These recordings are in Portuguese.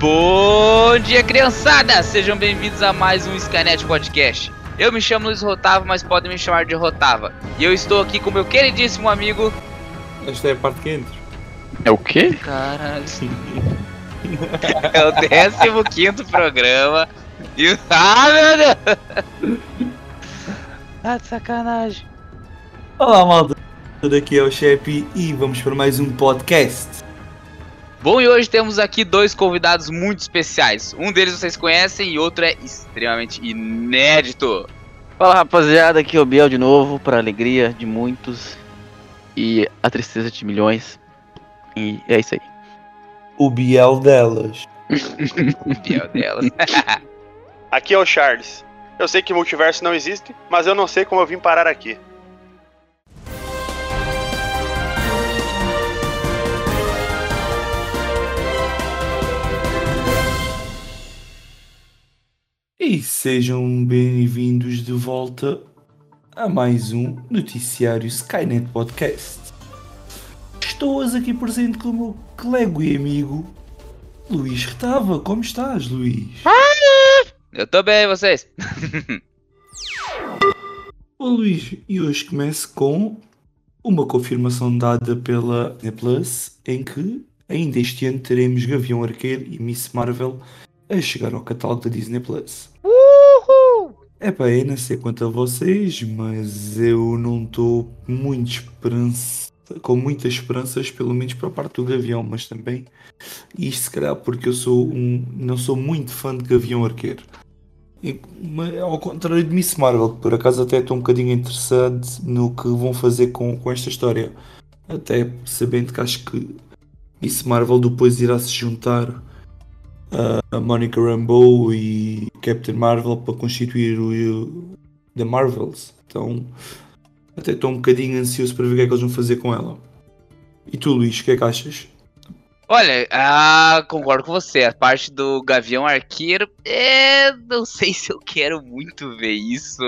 Bom dia, criançada! Sejam bem-vindos a mais um Skynet Podcast. Eu me chamo Luiz Rotava, mas podem me chamar de Rotava. E eu estou aqui com meu queridíssimo amigo. Esta é a parte que entra. É o quê? Caralho. é o 15 programa. E... Ah, meu Deus! Ah, de sacanagem. Olá, malta. Daqui é o Chepe e vamos para mais um podcast. Bom, e hoje temos aqui dois convidados muito especiais. Um deles vocês conhecem e outro é extremamente inédito. Fala rapaziada, aqui é o Biel de novo, para alegria de muitos e a tristeza de milhões. E é isso aí. O Biel delas. Biel delas. aqui é o Charles. Eu sei que multiverso não existe, mas eu não sei como eu vim parar aqui. E sejam bem-vindos de volta a mais um noticiário Skynet Podcast. Estou hoje aqui presente com o meu colega e amigo Luís Retava. Como estás, Luís? Eu tô bem, vocês? Ô Luís, e hoje começo com uma confirmação dada pela Plus em que ainda este ano teremos Gavião Arqueiro e Miss Marvel a chegar ao catálogo da Disney Plus. Uhul! É pá, eu não sei quanto a vocês, mas eu não estou muito esperança, com muitas esperanças, pelo menos para a parte do Gavião, mas também isto se calhar porque eu sou um, não sou muito fã de Gavião Arqueiro. E, ao contrário de Miss Marvel, que por acaso até estou um bocadinho interessado no que vão fazer com, com esta história. Até sabendo que acho que Miss Marvel depois irá se juntar a Monica Rambeau e Captain Marvel para constituir o The Marvels. Então até estou um bocadinho ansioso para ver o que é que eles vão fazer com ela. E tu, Luís, o que é que achas? Olha, ah, concordo com você. A parte do Gavião Arqueiro, é, não sei se eu quero muito ver isso.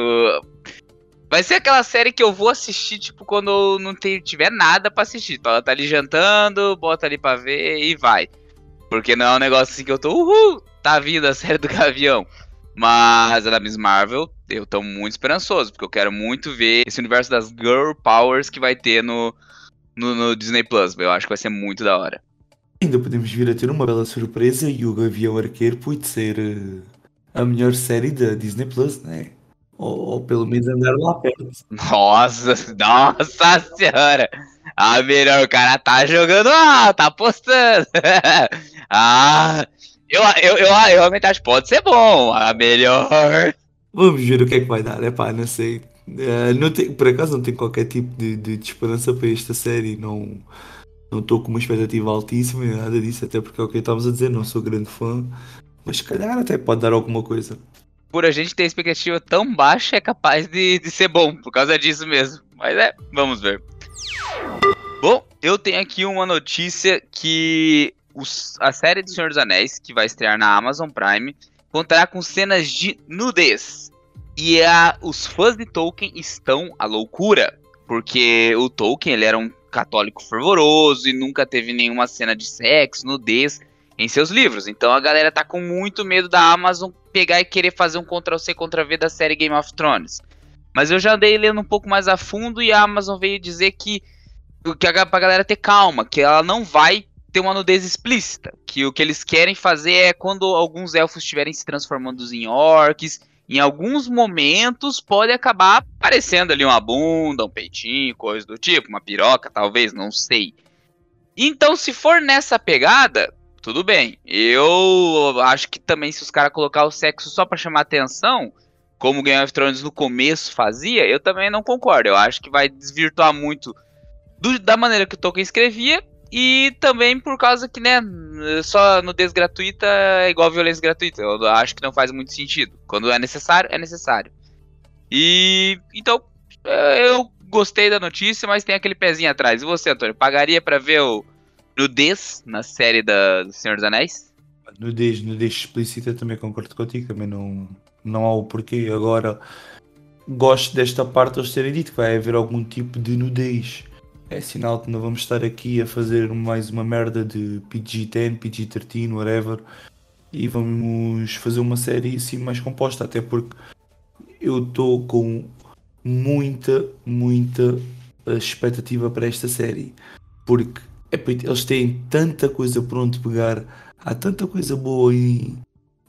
Vai ser aquela série que eu vou assistir, tipo, quando eu não tiver nada para assistir. Então ela tá ali jantando, bota ali pra ver e vai. Porque não é um negócio assim que eu tô, uhul, tá vindo a série do Gavião. Mas a da Miss Marvel, eu tô muito esperançoso, porque eu quero muito ver esse universo das Girl Powers que vai ter no, no, no Disney Plus. Eu acho que vai ser muito da hora. Ainda podemos vir a ter uma bela surpresa e o Gavião Arqueiro pode ser uh, a melhor série da Disney Plus, né? Ou, ou pelo menos andar lá perto. Nossa, nossa senhora! A melhor, o cara tá jogando ah, tá apostando. ah, eu, eu, eu, eu realmente acho que pode ser bom. A melhor. Vamos ver o que é que vai dar, é pá, não sei. Uh, não tem, por acaso não tenho qualquer tipo de, de, de esperança para esta série, não não estou com uma expectativa altíssima nem nada disso, até porque é o que estávamos a dizer, não sou grande fã, mas se calhar até pode dar alguma coisa. Por a gente ter expectativa tão baixa, é capaz de, de ser bom, por causa disso mesmo. Mas é, vamos ver. Bom, eu tenho aqui uma notícia que os, a série do Senhor dos Anéis, que vai estrear na Amazon Prime, contará com cenas de nudez. E a, os fãs de Tolkien estão à loucura, porque o Tolkien ele era um católico fervoroso e nunca teve nenhuma cena de sexo, nudez em seus livros. Então a galera tá com muito medo da Amazon pegar e querer fazer um Ctrl-C, Ctrl-V da série Game of Thrones. Mas eu já andei lendo um pouco mais a fundo e a Amazon veio dizer que que a, pra galera ter calma, que ela não vai ter uma nudez explícita. Que o que eles querem fazer é quando alguns elfos estiverem se transformando em orcs, em alguns momentos pode acabar aparecendo ali uma bunda, um peitinho, coisa do tipo, uma piroca, talvez, não sei. Então, se for nessa pegada, tudo bem. Eu acho que também se os caras colocar o sexo só para chamar atenção, como Game of Thrones no começo fazia, eu também não concordo. Eu acho que vai desvirtuar muito do, da maneira que o Tolkien escrevia e também por causa que, né, só nudez gratuita é igual violência gratuita. Eu acho que não faz muito sentido. Quando é necessário, é necessário. E então, é, eu gostei da notícia, mas tem aquele pezinho atrás. E você, Antônio, pagaria para ver o nudez na série da do Senhor dos Anéis? Nudez, nudez explícita também concordo contigo, também não, não há o porquê. Agora, gosto desta parte eles terem dito que vai haver algum tipo de nudez. É sinal que não vamos estar aqui a fazer mais uma merda de PG-10, PG-13, whatever. e vamos fazer uma série assim mais composta, até porque eu estou com muita, muita expectativa para esta série, porque eles têm tanta coisa por onde pegar, há tanta coisa boa em,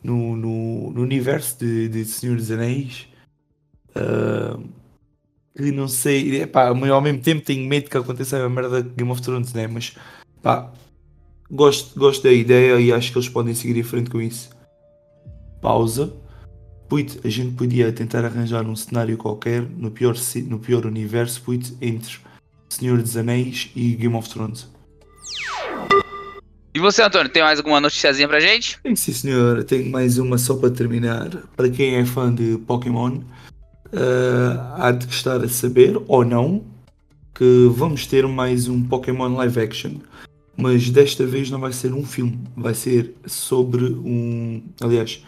no, no, no universo de, de Senhor dos Anéis. Uh, que não sei, epá, ao mesmo tempo tenho medo que aconteça a merda de Game of Thrones, né? Mas pá, gosto, gosto da ideia e acho que eles podem seguir em frente com isso. Pausa. Puito, a gente podia tentar arranjar um cenário qualquer no pior, no pior universo puito, entre Senhor dos Anéis e Game of Thrones. E você, Antônio, tem mais alguma noticiazinha pra gente? Sim, sim senhor. Tenho mais uma só para terminar. Para quem é fã de Pokémon, uh, há de estar a saber, ou não, que vamos ter mais um Pokémon live action. Mas desta vez não vai ser um filme, vai ser sobre um. Aliás,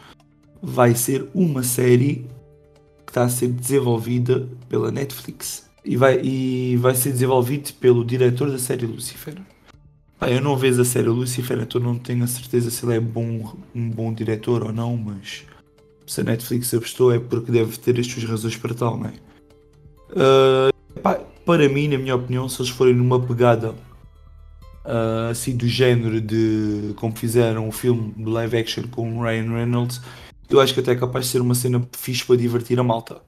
vai ser uma série que está a ser desenvolvida pela Netflix e vai, e vai ser desenvolvido pelo diretor da série Lucifer. Ah, eu não vejo a série Lucifer, então não tenho a certeza se ele é bom, um bom diretor ou não, mas se a Netflix apostou é porque deve ter estas razões para tal, não é? Uh, pá, para mim, na minha opinião, se eles forem numa pegada uh, assim do género de como fizeram o filme de live action com o Ryan Reynolds, eu acho que até é capaz de ser uma cena fixe para divertir a malta.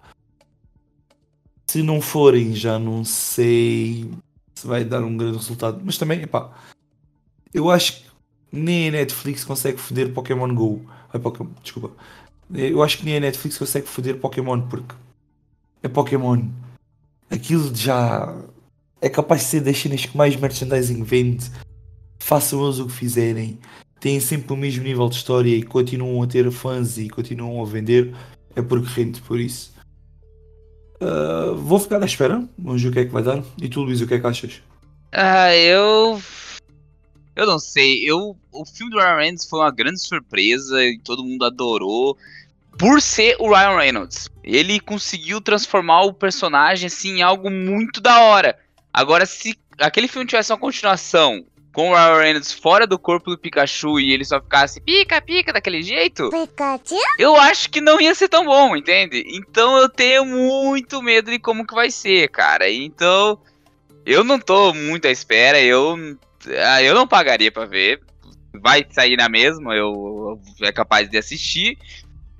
Se não forem, já não sei se vai dar um grande resultado, mas também, pá, eu acho que nem a Netflix consegue foder Pokémon Go. Ai, Pokémon, desculpa. Eu acho que nem a Netflix consegue foder Pokémon porque é Pokémon. Aquilo já é capaz de ser das cenas que mais merchandising vende. Façam eles o que fizerem. Têm sempre o mesmo nível de história e continuam a ter fãs e continuam a vender. É porque rende por isso. Uh, vou ficar à espera. Vamos ver o que é que vai dar. E tu, Luís, o que é que achas? Ah, eu eu não sei, eu o filme do Ryan Reynolds foi uma grande surpresa e todo mundo adorou por ser o Ryan Reynolds. Ele conseguiu transformar o personagem assim em algo muito da hora. Agora se aquele filme tivesse uma continuação com o Ryan Reynolds fora do corpo do Pikachu e ele só ficasse pica, pica daquele jeito, Pikachu? eu acho que não ia ser tão bom, entende? Então eu tenho muito medo de como que vai ser, cara. Então eu não tô muito à espera, eu ah, eu não pagaria para ver. Vai sair na mesma, eu, eu é capaz de assistir.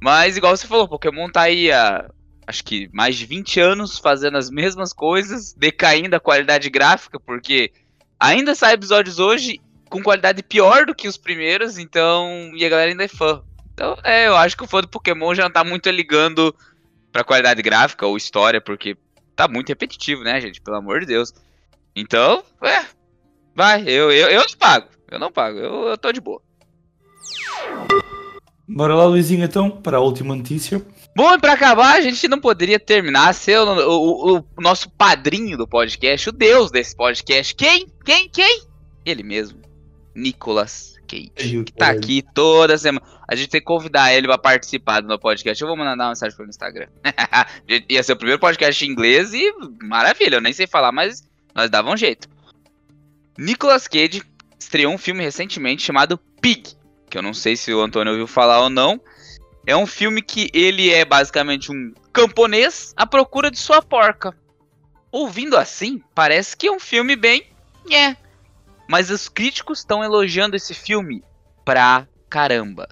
Mas igual você falou, Pokémon tá aí há acho que mais de 20 anos fazendo as mesmas coisas, decaindo a qualidade gráfica, porque ainda sai episódios hoje com qualidade pior do que os primeiros, então. E a galera ainda é fã. Então, é, eu acho que o fã do Pokémon já não tá muito ligando pra qualidade gráfica ou história, porque tá muito repetitivo, né, gente? Pelo amor de Deus. Então, é, Vai, eu, eu, eu não pago. Eu não pago. Eu, eu tô de boa. Bora lá, Luizinho, então, para a última notícia. Bom, e pra acabar, a gente não poderia terminar ser o, o, o, nosso padrinho do podcast, o deus desse podcast. Quem? Quem? Quem? Ele mesmo. Nicolas Cage. Que tá aqui toda semana. A gente tem que convidar ele pra participar do meu podcast. Eu vou mandar uma mensagem pro Instagram. Ia ser o primeiro podcast em inglês e maravilha, eu nem sei falar, mas nós dava um jeito. Nicolas Cage estreou um filme recentemente chamado Pig, que eu não sei se o Antônio ouviu falar ou não. É um filme que ele é basicamente um camponês à procura de sua porca. Ouvindo assim, parece que é um filme bem. É. Mas os críticos estão elogiando esse filme pra caramba.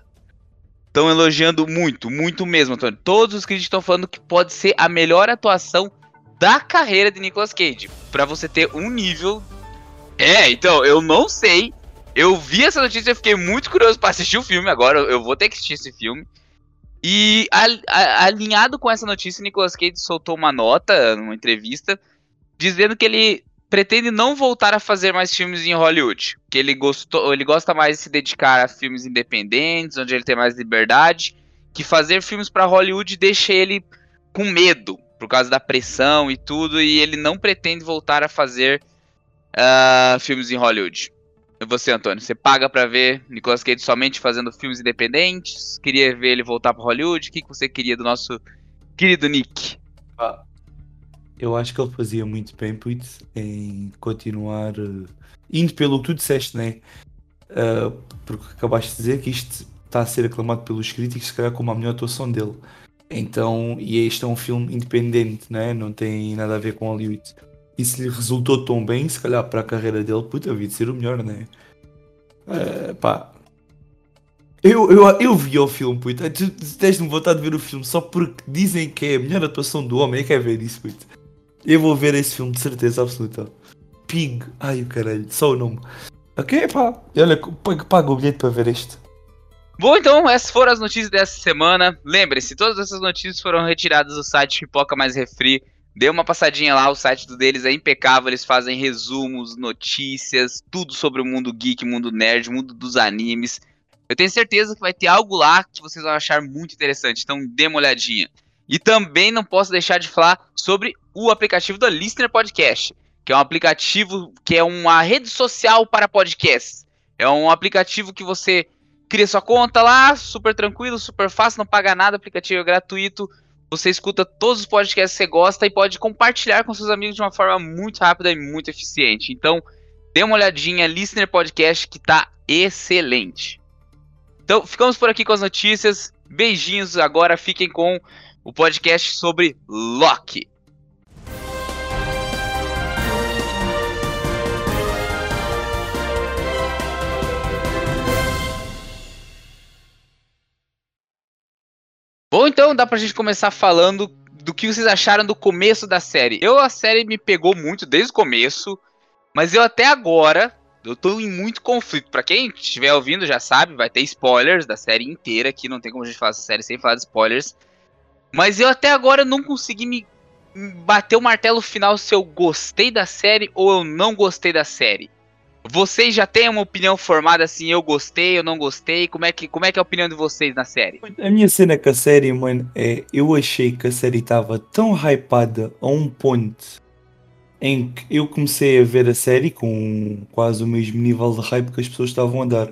Estão elogiando muito, muito mesmo, Antônio. Todos os críticos estão falando que pode ser a melhor atuação da carreira de Nicolas Cage. Para você ter um nível é, então, eu não sei. Eu vi essa notícia e fiquei muito curioso para assistir o filme agora. Eu vou ter que assistir esse filme. E a, a, alinhado com essa notícia, Nicolas Cage soltou uma nota numa entrevista dizendo que ele pretende não voltar a fazer mais filmes em Hollywood, que ele gostou, ele gosta mais de se dedicar a filmes independentes, onde ele tem mais liberdade, que fazer filmes para Hollywood deixa ele com medo por causa da pressão e tudo, e ele não pretende voltar a fazer uh, filmes em Hollywood. Você, Antônio, você paga para ver Nicolas Cage somente fazendo filmes independentes? Queria ver ele voltar para Hollywood? O que, que você queria do nosso querido Nick? Ah, eu acho que ele fazia muito bem, Pete, em continuar uh, indo pelo que tu disseste, né? Uh, porque acabaste de dizer que isto está a ser aclamado pelos críticos, se calhar como a melhor atuação dele. Então, e este é um filme independente, né? não tem nada a ver com Hollywood. E se lhe resultou tão bem, se calhar para a carreira dele, puta, havia de ser o melhor, né? Uh, pá. Eu, eu, eu vi o filme, puta. Tu tens-me vontade de ver o filme só porque dizem que é a melhor atuação do homem. Eu quero ver isso, puta. Eu vou ver esse filme de certeza absoluta. Pig. Ai, o caralho. Só o nome. Ok, pá. Olha, paga o bilhete para ver este. Bom, então, essas foram as notícias dessa semana. Lembre-se, todas essas notícias foram retiradas do site Pipoca Mais Refri. Dê uma passadinha lá, o site deles é impecável, eles fazem resumos, notícias, tudo sobre o mundo geek, mundo nerd, mundo dos animes. Eu tenho certeza que vai ter algo lá que vocês vão achar muito interessante, então dê uma olhadinha. E também não posso deixar de falar sobre o aplicativo da Listener Podcast, que é um aplicativo que é uma rede social para podcasts. É um aplicativo que você cria sua conta lá, super tranquilo, super fácil, não paga nada, aplicativo é gratuito. Você escuta todos os podcasts que você gosta e pode compartilhar com seus amigos de uma forma muito rápida e muito eficiente. Então, dê uma olhadinha, Listener Podcast, que tá excelente. Então, ficamos por aqui com as notícias. Beijinhos, agora fiquem com o podcast sobre Loki. Bom, então dá pra gente começar falando do que vocês acharam do começo da série. Eu, a série me pegou muito desde o começo, mas eu até agora, eu tô em muito conflito. Para quem estiver ouvindo já sabe, vai ter spoilers da série inteira aqui, não tem como a gente falar essa série sem falar de spoilers. Mas eu até agora não consegui me bater o martelo final se eu gostei da série ou eu não gostei da série. Vocês já têm uma opinião formada assim, eu gostei, eu não gostei? Como é que, como é, que é a opinião de vocês na série? A minha cena com a série, mano, é eu achei que a série estava tão hypada a um ponto em que eu comecei a ver a série com quase o mesmo nível de hype que as pessoas estavam a dar.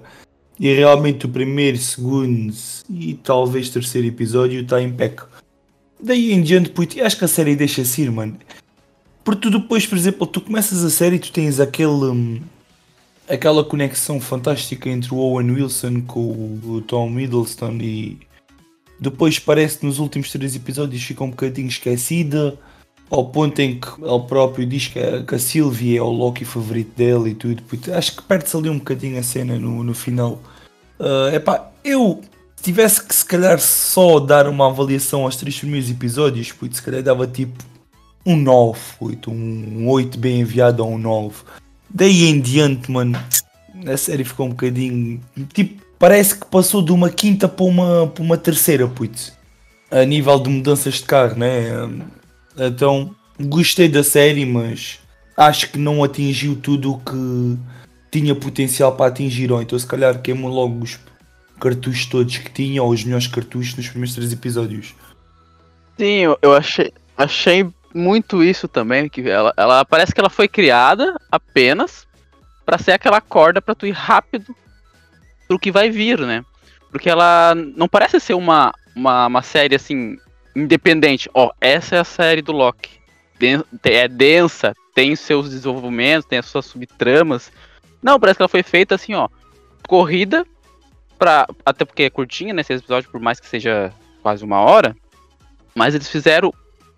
E realmente o primeiro, segundo e talvez terceiro episódio está em peca. Daí em diante, puto, acho que a série deixa-se ir, mano. Porque tu depois, por exemplo, tu começas a série e tu tens aquele. Aquela conexão fantástica entre o Owen Wilson com o Tom Hiddleston e depois parece que nos últimos três episódios fica um bocadinho esquecida ao ponto em que ele próprio diz que a, Sylvie é o Loki favorito dele e tudo. Acho que perde-se ali um bocadinho a cena no, no final. Uh, epá, eu se tivesse que se calhar só dar uma avaliação aos três primeiros episódios, puto, se calhar dava tipo um 9, puto, um 8 bem enviado a um 9. Daí em diante, mano, a série ficou um bocadinho. Tipo, parece que passou de uma quinta para uma, para uma terceira, putz. A nível de mudanças de carro, né? Então, gostei da série, mas acho que não atingiu tudo o que tinha potencial para atingir. Ou então, se calhar, queimou logo os cartuchos todos que tinha, ou os melhores cartuchos nos primeiros três episódios. Sim, eu achei, achei muito isso também, que ela, ela parece que ela foi criada apenas para ser aquela corda para tu ir rápido pro que vai vir, né? Porque ela não parece ser uma, uma, uma série assim independente. Ó, essa é a série do Loki. É densa, tem seus desenvolvimentos, tem as suas subtramas. Não, parece que ela foi feita assim, ó, corrida para até porque é curtinha, né, episódio, por mais que seja quase uma hora, mas eles fizeram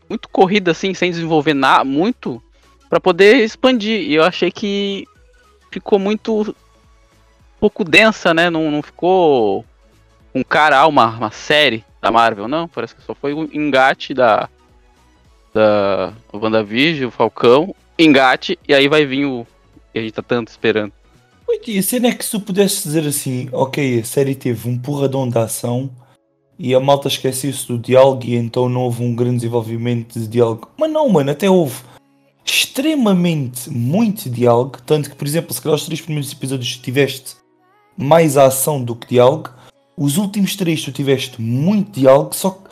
muito corrida assim, sem desenvolver nada, muito, para poder expandir. E eu achei que ficou muito pouco densa, né? Não, não ficou um cara, ah, uma, uma série da Marvel, não. Parece que só foi um engate da da WandaVision, o Falcão, engate, e aí vai vir o que a gente tá tanto esperando. E a cena é que se tu pudesse dizer assim, ok, a série teve um porradão de ação, e a malta esqueceu-se do diálogo e então não houve um grande desenvolvimento de diálogo. Mas não, mano, até houve extremamente muito diálogo. Tanto que, por exemplo, se calhar os três primeiros episódios tiveste mais ação do que diálogo. Os últimos três tu tiveste muito diálogo, só que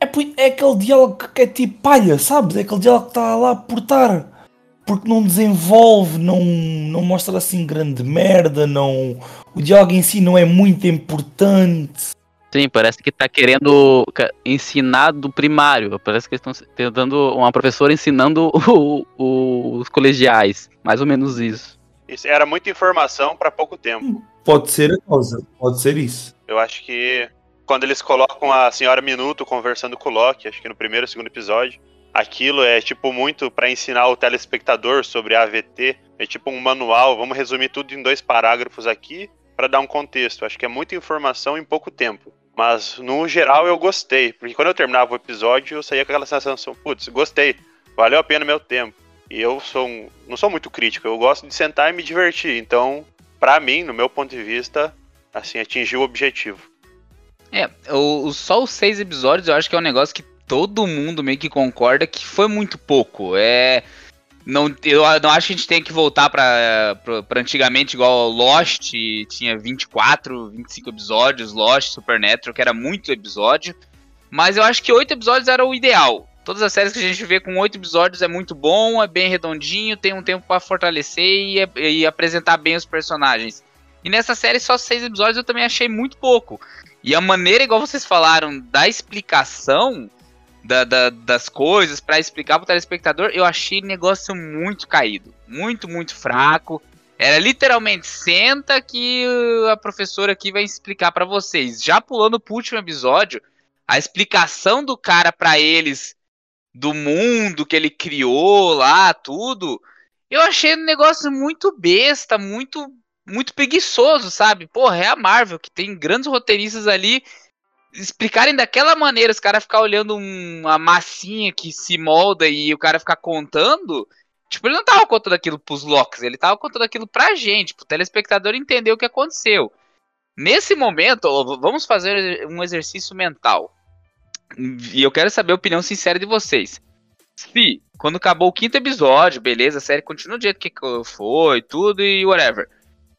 é, é aquele diálogo que é tipo palha, sabes? É aquele diálogo que está lá por estar. Porque não desenvolve, não, não mostra assim grande merda, não. O diálogo em si não é muito importante. Sim, parece que tá querendo ensinar do primário. Parece que estão tentando uma professora ensinando o, o, os colegiais. Mais ou menos isso. Isso era muita informação para pouco tempo. Pode ser a causa, pode ser isso. Eu acho que quando eles colocam a senhora Minuto conversando com o Loki, acho que no primeiro ou segundo episódio, aquilo é tipo muito para ensinar o telespectador sobre a AVT. É tipo um manual, vamos resumir tudo em dois parágrafos aqui para dar um contexto. Acho que é muita informação em pouco tempo. Mas no geral eu gostei, porque quando eu terminava o episódio eu saía com aquela sensação, putz, gostei, valeu a pena meu tempo. E eu sou um, não sou muito crítico, eu gosto de sentar e me divertir. Então, para mim, no meu ponto de vista, assim, atingiu o objetivo. É, o, só os seis episódios eu acho que é um negócio que todo mundo meio que concorda que foi muito pouco. É. Não, eu não acho que a gente tem que voltar pra antigamente, igual Lost, tinha 24, 25 episódios, Lost, Supernatural, que era muito episódio. Mas eu acho que oito episódios era o ideal. Todas as séries que a gente vê com oito episódios é muito bom, é bem redondinho, tem um tempo para fortalecer e, e, apresentar bem os personagens. E nessa série, só seis episódios eu também achei muito pouco. E a maneira, igual vocês falaram, da explicação da, da, das coisas para explicar pro telespectador, eu achei negócio muito caído. Muito, muito fraco. Era literalmente, senta que a professora aqui vai explicar para vocês. Já pulando pro último episódio, a explicação do cara para eles do mundo que ele criou lá, tudo. Eu achei um negócio muito besta, muito muito preguiçoso, sabe? Porra, é a Marvel que tem grandes roteiristas ali explicarem daquela maneira, os caras ficar olhando uma massinha que se molda e o cara ficar contando. Tipo, ele não tava contando aquilo pros Locks, ele tava contando aquilo pra gente, pro telespectador entender o que aconteceu. Nesse momento, vamos fazer um exercício mental. E eu quero saber a opinião sincera de vocês. Se, quando acabou o quinto episódio, beleza, a série continua do jeito que foi, tudo e whatever.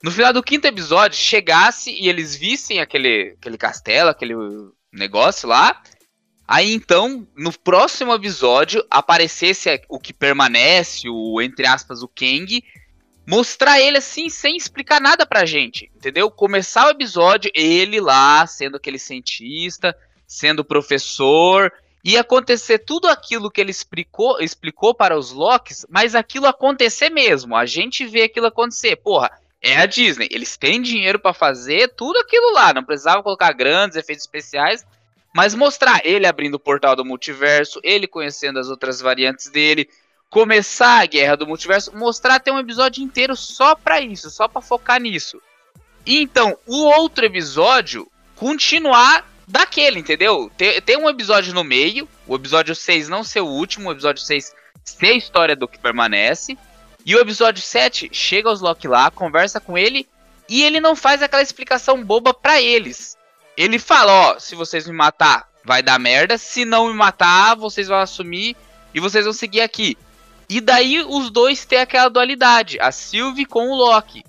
No final do quinto episódio, chegasse e eles vissem aquele, aquele castelo, aquele negócio lá. Aí então, no próximo episódio, aparecesse o que permanece, o entre aspas, o Kang, mostrar ele assim, sem explicar nada pra gente, entendeu? Começar o episódio, ele lá, sendo aquele cientista, sendo professor, e acontecer tudo aquilo que ele explicou, explicou para os Locks, mas aquilo acontecer mesmo. A gente vê aquilo acontecer. Porra, é a Disney. Eles têm dinheiro para fazer tudo aquilo lá. Não precisava colocar grandes efeitos especiais, mas mostrar ele abrindo o portal do multiverso, ele conhecendo as outras variantes dele, começar a guerra do multiverso, mostrar ter um episódio inteiro só para isso, só para focar nisso. E então, o outro episódio continuar daquele, entendeu? Tem, tem um episódio no meio, o episódio 6 não ser o último, o episódio 6 ser a história do que permanece. E o episódio 7 chega aos Loki lá, conversa com ele e ele não faz aquela explicação boba para eles. Ele fala, ó, se vocês me matar, vai dar merda, se não me matar, vocês vão assumir e vocês vão seguir aqui. E daí os dois têm aquela dualidade, a Sylvie com o Loki.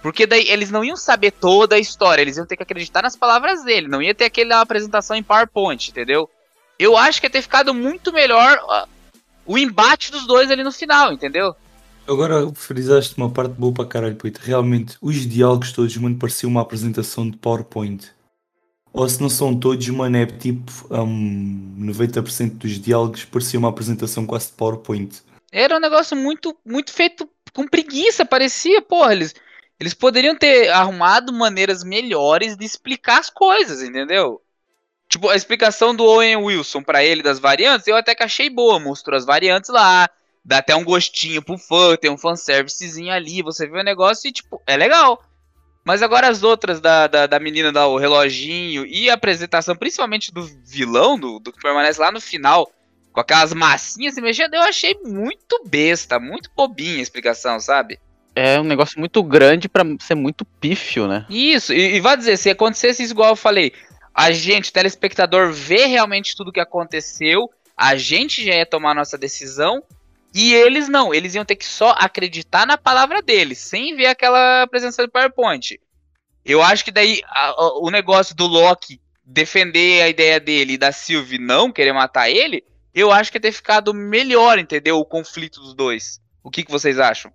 Porque daí eles não iam saber toda a história, eles iam ter que acreditar nas palavras dele, não ia ter aquela apresentação em PowerPoint, entendeu? Eu acho que ia ter ficado muito melhor o embate dos dois ali no final, entendeu? Agora frisaste uma parte boa para caralho, Peito. Realmente, os diálogos todos, mano, pareciam uma apresentação de PowerPoint. Ou se não são todos, mano, é tipo um, 90% dos diálogos parecia uma apresentação quase de PowerPoint. Era um negócio muito, muito feito com preguiça, parecia, porra, eles eles poderiam ter arrumado maneiras melhores de explicar as coisas, entendeu? Tipo, a explicação do Owen Wilson para ele das variantes, eu até que achei boa. Mostrou as variantes lá, dá até um gostinho pro fã, tem um fanservicezinho ali, você vê o negócio e, tipo, é legal. Mas agora as outras da, da, da menina da o reloginho e a apresentação, principalmente do vilão, do, do que permanece lá no final, com aquelas massinhas se mexendo, eu achei muito besta, muito bobinha a explicação, sabe? é um negócio muito grande para ser muito pífio, né? Isso, e, e vai dizer, se acontecesse isso igual eu falei, a gente, telespectador, vê realmente tudo o que aconteceu, a gente já ia tomar nossa decisão, e eles não, eles iam ter que só acreditar na palavra deles, sem ver aquela presença do PowerPoint. Eu acho que daí a, a, o negócio do Loki defender a ideia dele e da Sylvie não querer matar ele, eu acho que ia ter ficado melhor, entendeu? O conflito dos dois. O que, que vocês acham?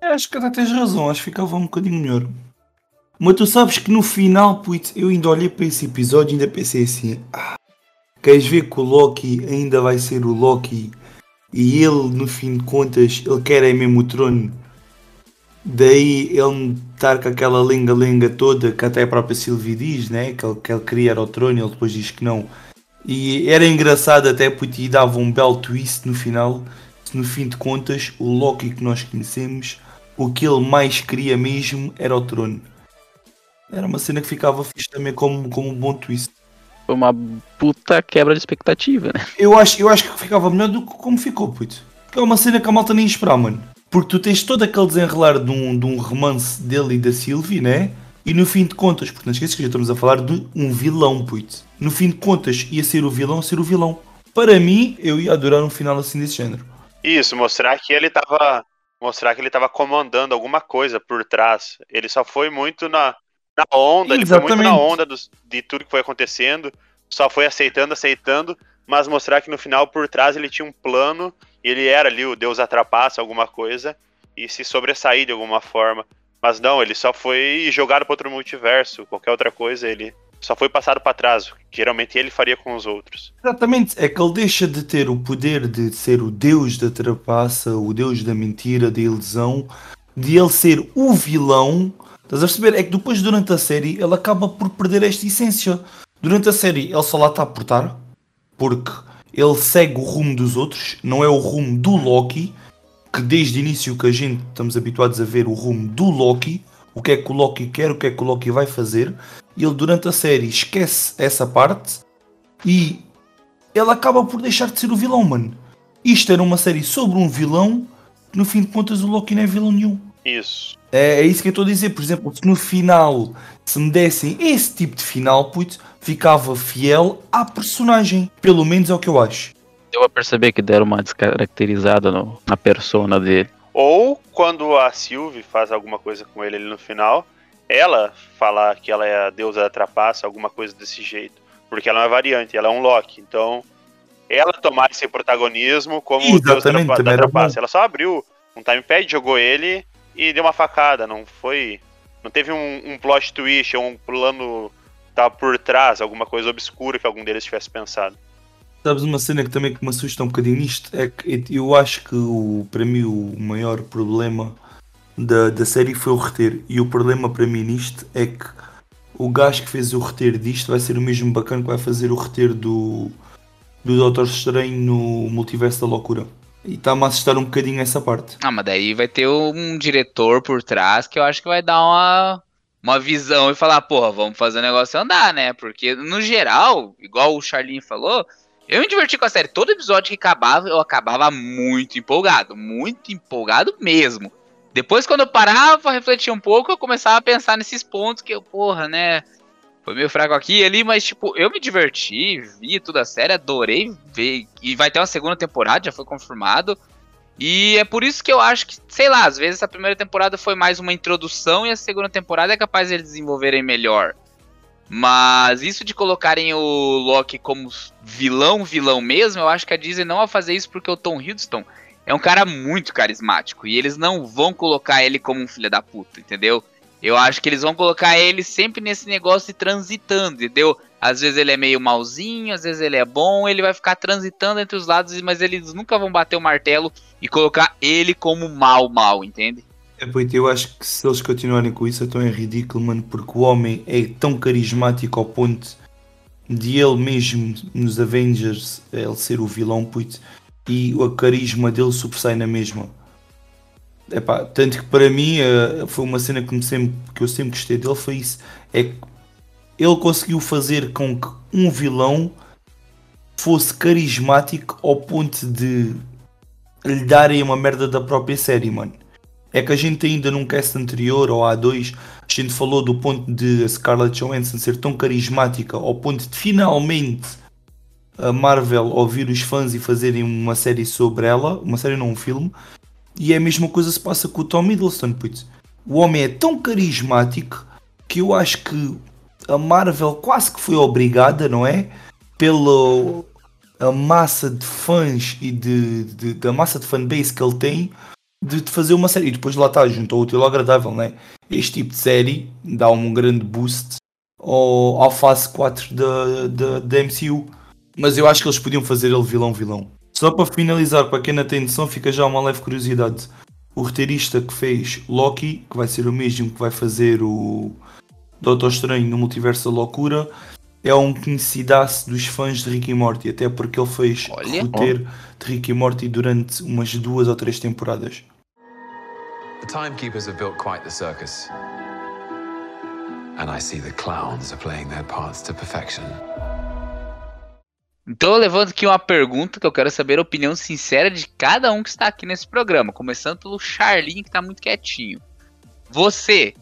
É, acho que até tens razão, acho que ficava um bocadinho melhor. Mas tu sabes que no final, putz, eu ainda olhei para esse episódio e ainda pensei assim: ah, queres ver que o Loki ainda vai ser o Loki e ele, no fim de contas, ele quer é mesmo o trono. Daí ele estar com aquela lenga-lenga toda que até a própria Sylvie diz, né? Que ele, que ele queria era o trono e ele depois diz que não. E era engraçado até porque dava um belo twist no final. Se no fim de contas, o Loki que nós conhecemos, o que ele mais queria mesmo era o trono. Era uma cena que ficava fixe também como, como um bom twist. Foi uma puta quebra de expectativa, né? Eu acho, eu acho que ficava melhor do que como ficou, puto. Porque é uma cena que a malta nem esperava, mano. Porque tu tens todo aquele desenrolar de um, de um romance dele e da Sylvie, né? E no fim de contas, porque não esqueças que já estamos a falar de um vilão, puto. No fim de contas, ia ser o vilão, ser o vilão. Para mim, eu ia adorar um final assim desse género. Isso, mostrar que ele tava. Mostrar que ele tava comandando alguma coisa por trás. Ele só foi muito na, na onda, ele foi muito na Exatamente. onda dos- de tudo que foi acontecendo. Só foi aceitando, aceitando. Mas mostrar que no final, por trás, ele tinha um plano. Ele era ali o Deus atrapaça, alguma coisa. E se sobressair de alguma forma. Mas não, ele só foi jogado para outro multiverso. Qualquer outra coisa, ele só foi passado para trás. que Geralmente ele faria com os outros. Exatamente, é que ele deixa de ter o poder de ser o deus da trapaça, o deus da mentira, da ilusão, de ele ser o vilão. Estás a perceber? É que depois, durante a série, ele acaba por perder esta essência. Durante a série, ele só lá está a portar, porque ele segue o rumo dos outros, não é o rumo do Loki, que desde o início que a gente estamos habituados a ver o rumo do Loki, o que é que o Loki quer, o que é que o Loki vai fazer, ele durante a série esquece essa parte e ele acaba por deixar de ser o vilão, mano. Isto era uma série sobre um vilão, no fim de contas o Loki não é vilão nenhum. Isso. É, é isso que eu estou a dizer. Por exemplo, se no final se me dessem esse tipo de final, putz, ficava fiel à personagem. Pelo menos é o que eu acho. Deu a perceber que deram uma descaracterizada no- na persona dele. Ou quando a Sylvie faz alguma coisa com ele ali no final, ela falar que ela é a deusa da trapaça, alguma coisa desse jeito. Porque ela é uma variante, ela é um Loki. Então, ela tomar esse protagonismo como o deus da da trapaça. Ela só abriu um timepad, jogou ele e deu uma facada. Não foi. Não teve um, um plot twist ou um plano tá por trás, alguma coisa obscura que algum deles tivesse pensado. Sabes uma cena que também que me assusta um bocadinho nisto é que eu acho que o, para mim o maior problema da, da série foi o reter. E o problema para mim nisto é que o gajo que fez o reter disto vai ser o mesmo bacana que vai fazer o reter do, do Doutor Estranho no Multiverso da Loucura. E está-me a assustar um bocadinho essa parte. Ah, mas daí vai ter um diretor por trás que eu acho que vai dar uma, uma visão e falar, porra, vamos fazer o negócio andar, né? Porque, no geral, igual o Charlinho falou, eu me diverti com a série. Todo episódio que acabava, eu acabava muito empolgado. Muito empolgado mesmo. Depois, quando eu parava, refletia um pouco, eu começava a pensar nesses pontos que eu, porra, né? Foi meio fraco aqui e ali, mas, tipo, eu me diverti, vi toda a série, adorei ver. E vai ter uma segunda temporada, já foi confirmado. E é por isso que eu acho que, sei lá, às vezes a primeira temporada foi mais uma introdução e a segunda temporada é capaz de eles desenvolverem melhor. Mas isso de colocarem o Loki como vilão, vilão mesmo, eu acho que a Disney não vai fazer isso porque o Tom Hiddleston é um cara muito carismático e eles não vão colocar ele como um filho da puta, entendeu? Eu acho que eles vão colocar ele sempre nesse negócio de transitando, entendeu? Às vezes ele é meio malzinho, às vezes ele é bom, ele vai ficar transitando entre os lados, mas eles nunca vão bater o martelo e colocar ele como mal, mal, entende? É, pois, eu acho que se eles continuarem com isso, então é ridículo, mano, porque o homem é tão carismático ao ponto de ele mesmo nos Avengers ele ser o vilão, puto, e o carisma dele sobressai na mesma. Epá, tanto que para mim eh, foi uma cena que, sempre, que eu sempre gostei dele, foi isso. É que ele conseguiu fazer com que um vilão fosse carismático ao ponto de lhe darem uma merda da própria série, mano. É que a gente ainda num cast anterior, ou há dois, a gente falou do ponto de Scarlett Johansson ser tão carismática ao ponto de finalmente a Marvel ouvir os fãs e fazerem uma série sobre ela, uma série não um filme, e é a mesma coisa se passa com o Tom Hiddleston, putz. O homem é tão carismático que eu acho que a Marvel quase que foi obrigada, não é? Pela a massa de fãs e de, de- da massa de fanbase que ele tem de, de fazer uma série. E depois lá está, junto ao útil ao agradável, né? Este tipo de série dá um grande boost ao, ao fase 4 da, da, da MCU. Mas eu acho que eles podiam fazer ele vilão-vilão. Só para finalizar, para quem não tem noção, fica já uma leve curiosidade. o roteirista que fez Loki, que vai ser o mesmo que vai fazer o Doutor Estranho no Multiverso da Loucura, é um conhecidaço dos fãs de Rick e Morty, até porque ele fez Olha. roteiro de Rick e Morty durante umas duas ou três temporadas. The timekeepers have built quite the circus. And I see the clowns are playing their parts to perfection. Então eu levanto aqui uma pergunta que eu quero saber a opinião sincera de cada um que está aqui nesse programa. Começando pelo Charlinho, que tá muito quietinho. Você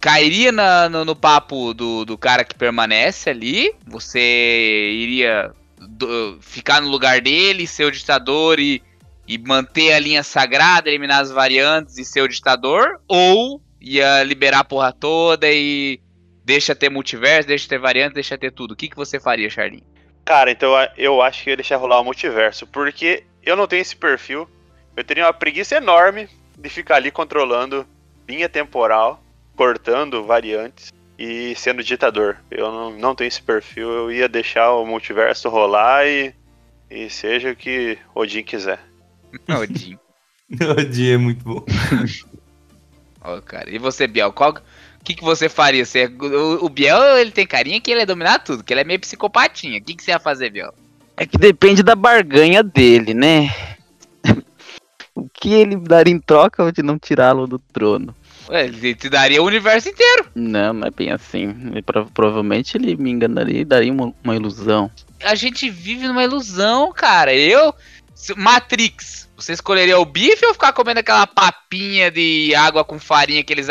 cairia na- no, no papo do, do cara que permanece ali? Você iria do- ficar no lugar dele, ser o ditador e, e manter a linha sagrada, eliminar as variantes e ser o ditador? Ou ia liberar a porra toda e deixa ter multiverso, deixa ter variante, deixa ter tudo? O que, que você faria, Charlinho? Cara, então eu- eu acho que eu ia deixar rolar o multiverso, porque eu não tenho esse perfil. Eu teria uma preguiça enorme de ficar ali controlando linha temporal, cortando variantes e sendo ditador. Eu não, não tenho esse perfil, eu ia deixar o multiverso rolar e, e seja o que Odin quiser. Odin. O dia é muito bom. Ó, cara. E você, Biel? Qual o que, que você faria? Você, o, o Biel, ele tem carinha que ele ia dominar tudo, que ele é meio psicopatinha. O que, que você ia fazer, Biel? É que depende da barganha dele, né? o que ele daria em troca de não tirá-lo do trono? Ué, ele te daria o universo inteiro. Não, não é bem assim. Ele prova- provavelmente ele me enganaria e daria uma, uma ilusão. A gente vive numa ilusão, cara. Eu. Se- Matrix. Você escolheria o bife ou ficar comendo aquela papinha de água com farinha que eles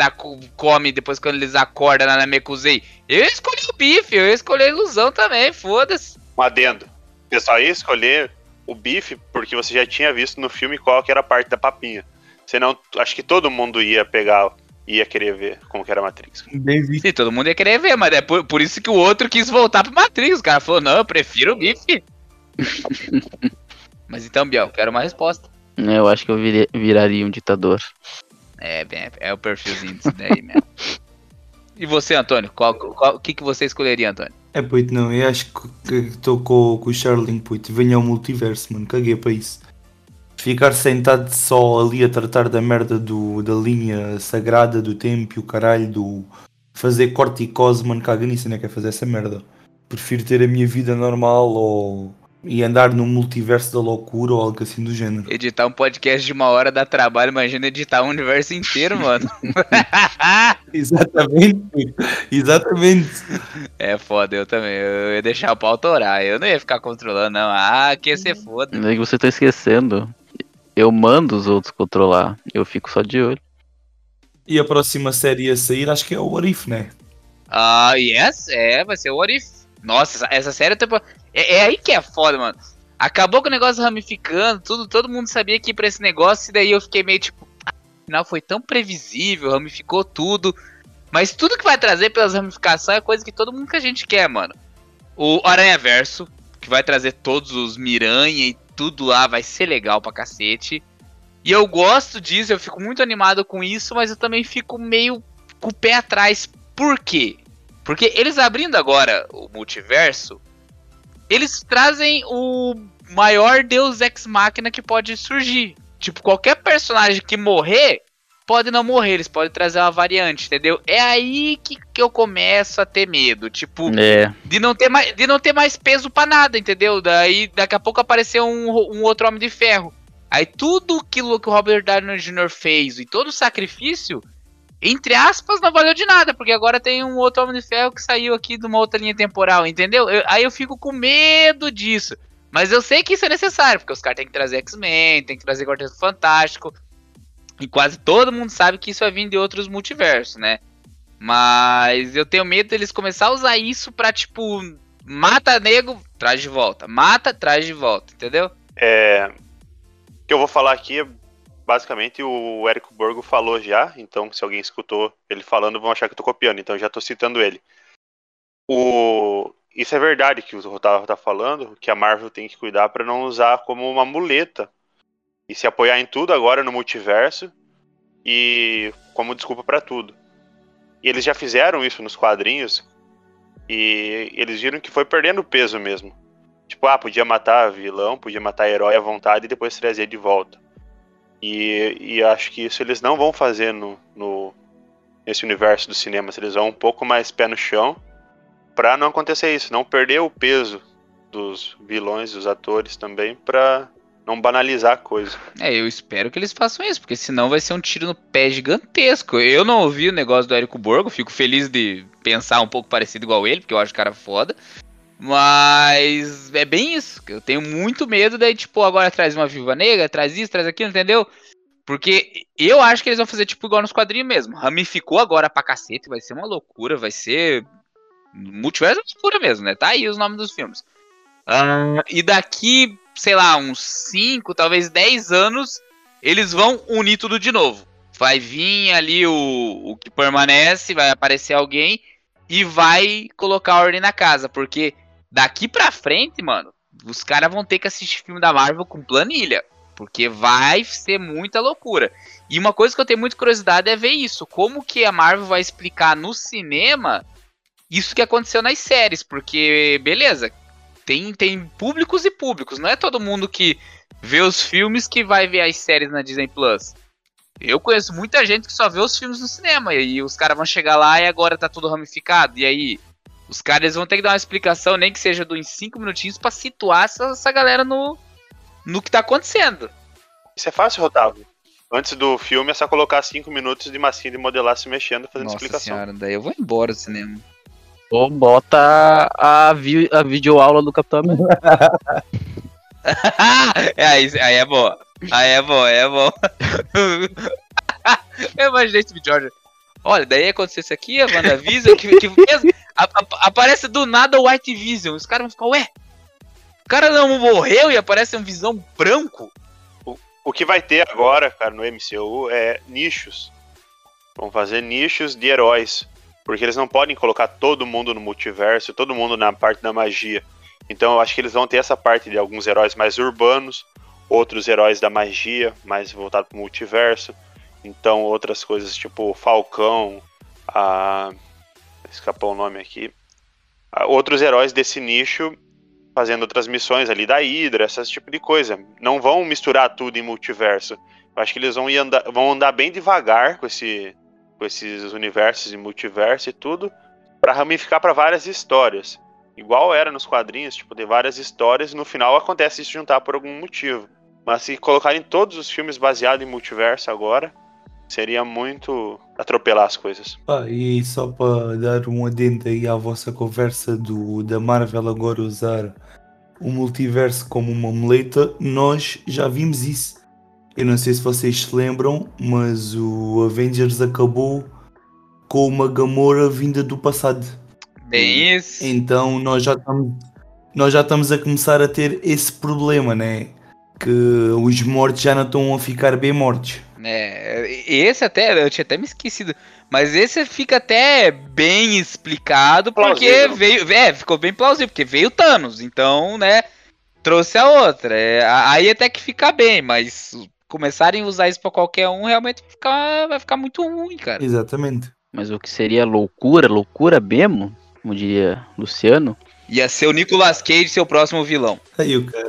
comem depois quando eles acordam lá na Mekuzei? Eu escolhi o bife, eu escolhi a ilusão também, foda-se. Um adendo. Você só ia escolher o bife porque você já tinha visto no filme qual que era a parte da papinha. Senão, acho que todo mundo ia pegar, ia querer ver como que era a Matrix. Sim, todo mundo ia querer ver, mas é por, por isso que o outro quis voltar pro Matrix. O cara falou, não, eu prefiro o bife. mas então, Biel, quero uma resposta. É, Eu acho que eu viria- viraria um ditador. É, bem, é o perfilzinho disso daí mesmo. E você, Antônio? Qual, qual- o que, que você escolheria, Antônio? É, puto, não, eu acho que estou com, com o Charling, puto. Venha ao multiverso, mano, caguei para isso. Ficar sentado só ali a tratar da merda do, da linha sagrada do tempo e o caralho do. Fazer corticose, mano, caga nisso, não é quer fazer essa merda. Prefiro ter a minha vida normal ou. E andar no multiverso da loucura ou algo assim do género. Editar um podcast de uma hora dá trabalho, imagina editar um universo inteiro, mano. Exatamente, exatamente. é foda, eu também. Eu ia deixar o pau torar. Eu não ia ficar controlando, não. Ah, que ia ser foda. É que você tá esquecendo. Eu mando os outros controlar. Eu fico só de olho. E a próxima série a sair, acho que é o What If, né? Ah, yes, é, vai ser o What If. Nossa, essa, essa série tipo, é, é aí que é foda, mano. Acabou com o negócio ramificando, tudo, todo mundo sabia que ia pra esse negócio, e daí eu fiquei meio tipo, ah, afinal foi tão previsível, ramificou tudo. Mas tudo que vai trazer pelas ramificações é coisa que todo mundo que a gente quer, mano. O Aranha Verso, que vai trazer todos os Miranha e tudo lá, vai ser legal pra cacete. E eu gosto disso, eu fico muito animado com isso, mas eu também fico meio com o pé atrás. Por quê? Porque eles abrindo agora o multiverso, eles trazem o maior deus ex máquina que pode surgir. Tipo, qualquer personagem que morrer, pode não morrer, eles podem trazer uma variante, entendeu? É aí que, que eu começo a ter medo. Tipo, É, de não ter mais, de não ter mais peso pra nada, entendeu? Daí daqui a pouco apareceu um, um outro Homem de Ferro. Aí tudo aquilo que o Robert Downey Jr. fez e todo o sacrifício, entre aspas, não valeu de nada, porque agora tem um outro Homem de Ferro que saiu aqui de uma outra linha temporal, entendeu? Eu- aí eu fico com medo disso. Mas eu sei que isso é necessário, porque os caras têm que trazer X-Men, tem que trazer Quarteto Fantástico. E quase todo mundo sabe que isso vai vir de outros multiversos, né? Mas eu tenho medo deles começar a usar isso pra, tipo, mata nego, traz de volta. Mata, traz de volta, entendeu? É, o que eu vou falar aqui é basicamente o Érico Borgo falou já, então se alguém escutou ele falando, vão achar que eu tô copiando, então já tô citando ele. O, isso é verdade que o Otávio tá falando, que a Marvel tem que cuidar pra não usar como uma muleta e se apoiar em tudo agora no multiverso e como desculpa pra tudo. E eles já fizeram isso nos quadrinhos e eles viram que foi perdendo peso mesmo. Tipo, ah, podia matar vilão, podia matar herói à vontade e depois trazer de volta. E, e acho que isso eles não vão fazer no, no nesse universo do cinema. Eles vão um pouco mais pé no chão pra não acontecer isso, não perder o peso dos vilões, dos atores também, pra não banalizar a coisa. É, eu espero que eles façam isso, porque senão vai ser um tiro no pé gigantesco. Eu não ouvi o negócio do Érico Borgo, fico feliz de pensar um pouco parecido igual ele, porque eu acho o cara foda. Mas é bem isso. Eu tenho muito medo daí, tipo, agora traz uma viva negra, traz isso, traz aquilo, entendeu? Porque eu acho que eles vão fazer tipo igual nos quadrinhos mesmo. Ramificou agora pra cacete, vai ser uma loucura, vai ser. Multiverso é loucura mesmo, né? Tá aí os nomes dos filmes. Ah, e daqui, sei lá, uns 5, talvez 10 anos, eles vão unir tudo de novo. Vai vir ali o, o que permanece, vai aparecer alguém e vai colocar ordem na casa. Porque daqui pra frente, mano, os caras vão ter que assistir filme da Marvel com planilha. Porque vai ser muita loucura. E uma coisa que eu tenho muita curiosidade é ver isso. Como que a Marvel vai explicar no cinema isso que aconteceu nas séries. Porque, beleza, tem, tem públicos e públicos. Não é todo mundo que vê os filmes que vai ver as séries na Disney Plus. Eu conheço muita gente que só vê os filmes no cinema. E os caras vão chegar lá e agora tá tudo ramificado. E aí, os caras vão ter que dar uma explicação, nem que seja uns 5 minutinhos, pra situar essa, essa galera no, no que tá acontecendo. Isso é fácil, Otávio. Antes do filme é só colocar 5 minutos de massinha de modelar se mexendo, fazendo Nossa explicação. senhora, daí eu vou embora do cinema. Ou bota a, vi a videoaula do Capitão América. é, aí, aí é bom. Aí é bom, aí é bom. eu imaginei esse vídeo, Jorge. Olha, daí aconteceu isso aqui, a WandaVision, que, que mesmo, aparece do nada o White Vision. Os caras vão ficar, ué, o cara não morreu e aparece um visão branco? O que vai ter agora, cara, no MCU é nichos. Vão fazer nichos de heróis. Porque eles não podem colocar todo mundo no multiverso, todo mundo na parte da magia. Então eu acho que eles vão ter essa parte de alguns heróis mais urbanos, outros heróis da magia, mais voltado pro multiverso. Então outras coisas tipo Falcão, a... escapou o nome aqui. Outros heróis desse nicho fazendo outras missões ali da Hydra, esse tipo de coisa. Não vão misturar tudo em multiverso. Eu acho que eles vão, andar, vão andar bem devagar com, esse, com esses universos e multiverso e tudo, para ramificar para várias histórias. Igual era nos quadrinhos, tipo, de várias histórias, e no final acontece isso juntar por algum motivo. Mas se colocarem todos os filmes baseados em multiverso agora, seria muito atropelar as coisas. Ah, e só para dar um adendo aí à vossa conversa do, da Marvel agora usar o multiverso como uma muleta, nós já vimos isso. Eu não sei se vocês se lembram, mas o Avengers acabou com uma Gamora vinda do passado. Bem isso. Então nós já estamos, nós já estamos a começar a ter esse problema, né? Que os mortos já não estão a ficar bem mortos. É, esse até, eu tinha até me esquecido. Mas esse fica até bem explicado, porque Plausível. veio. É, ficou bem plausível, porque veio Thanos. Então, né, trouxe a outra. É, aí até que fica bem, mas começarem a usar isso pra qualquer um, realmente vai ficar, vai ficar muito ruim, cara. Exatamente. Mas o que seria loucura, loucura mesmo, como diria Luciano, Ia ser o Nicolas Cage seu próximo vilão. Aí o cara.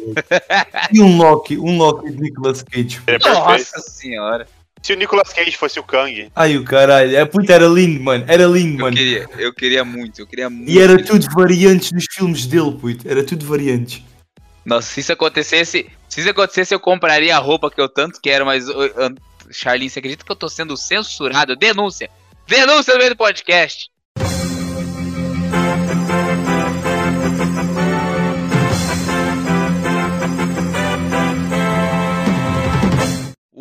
E um Loki, um Loki de Nicolas Cage. É. Nossa senhora. Se o Nicolas Cage fosse o Kang, Ai o caralho, é puta, era lindo, mano. Era lindo, Eu mano. queria, eu queria muito, eu queria muito. E era tudo variantes dos filmes dele, puto. Era tudo variantes. Nossa, se isso acontecesse, se isso acontecesse, eu compraria a roupa que eu tanto quero, mas Charlene, você acredita que eu tô sendo censurado? Denúncia! Denúncia no meio do podcast!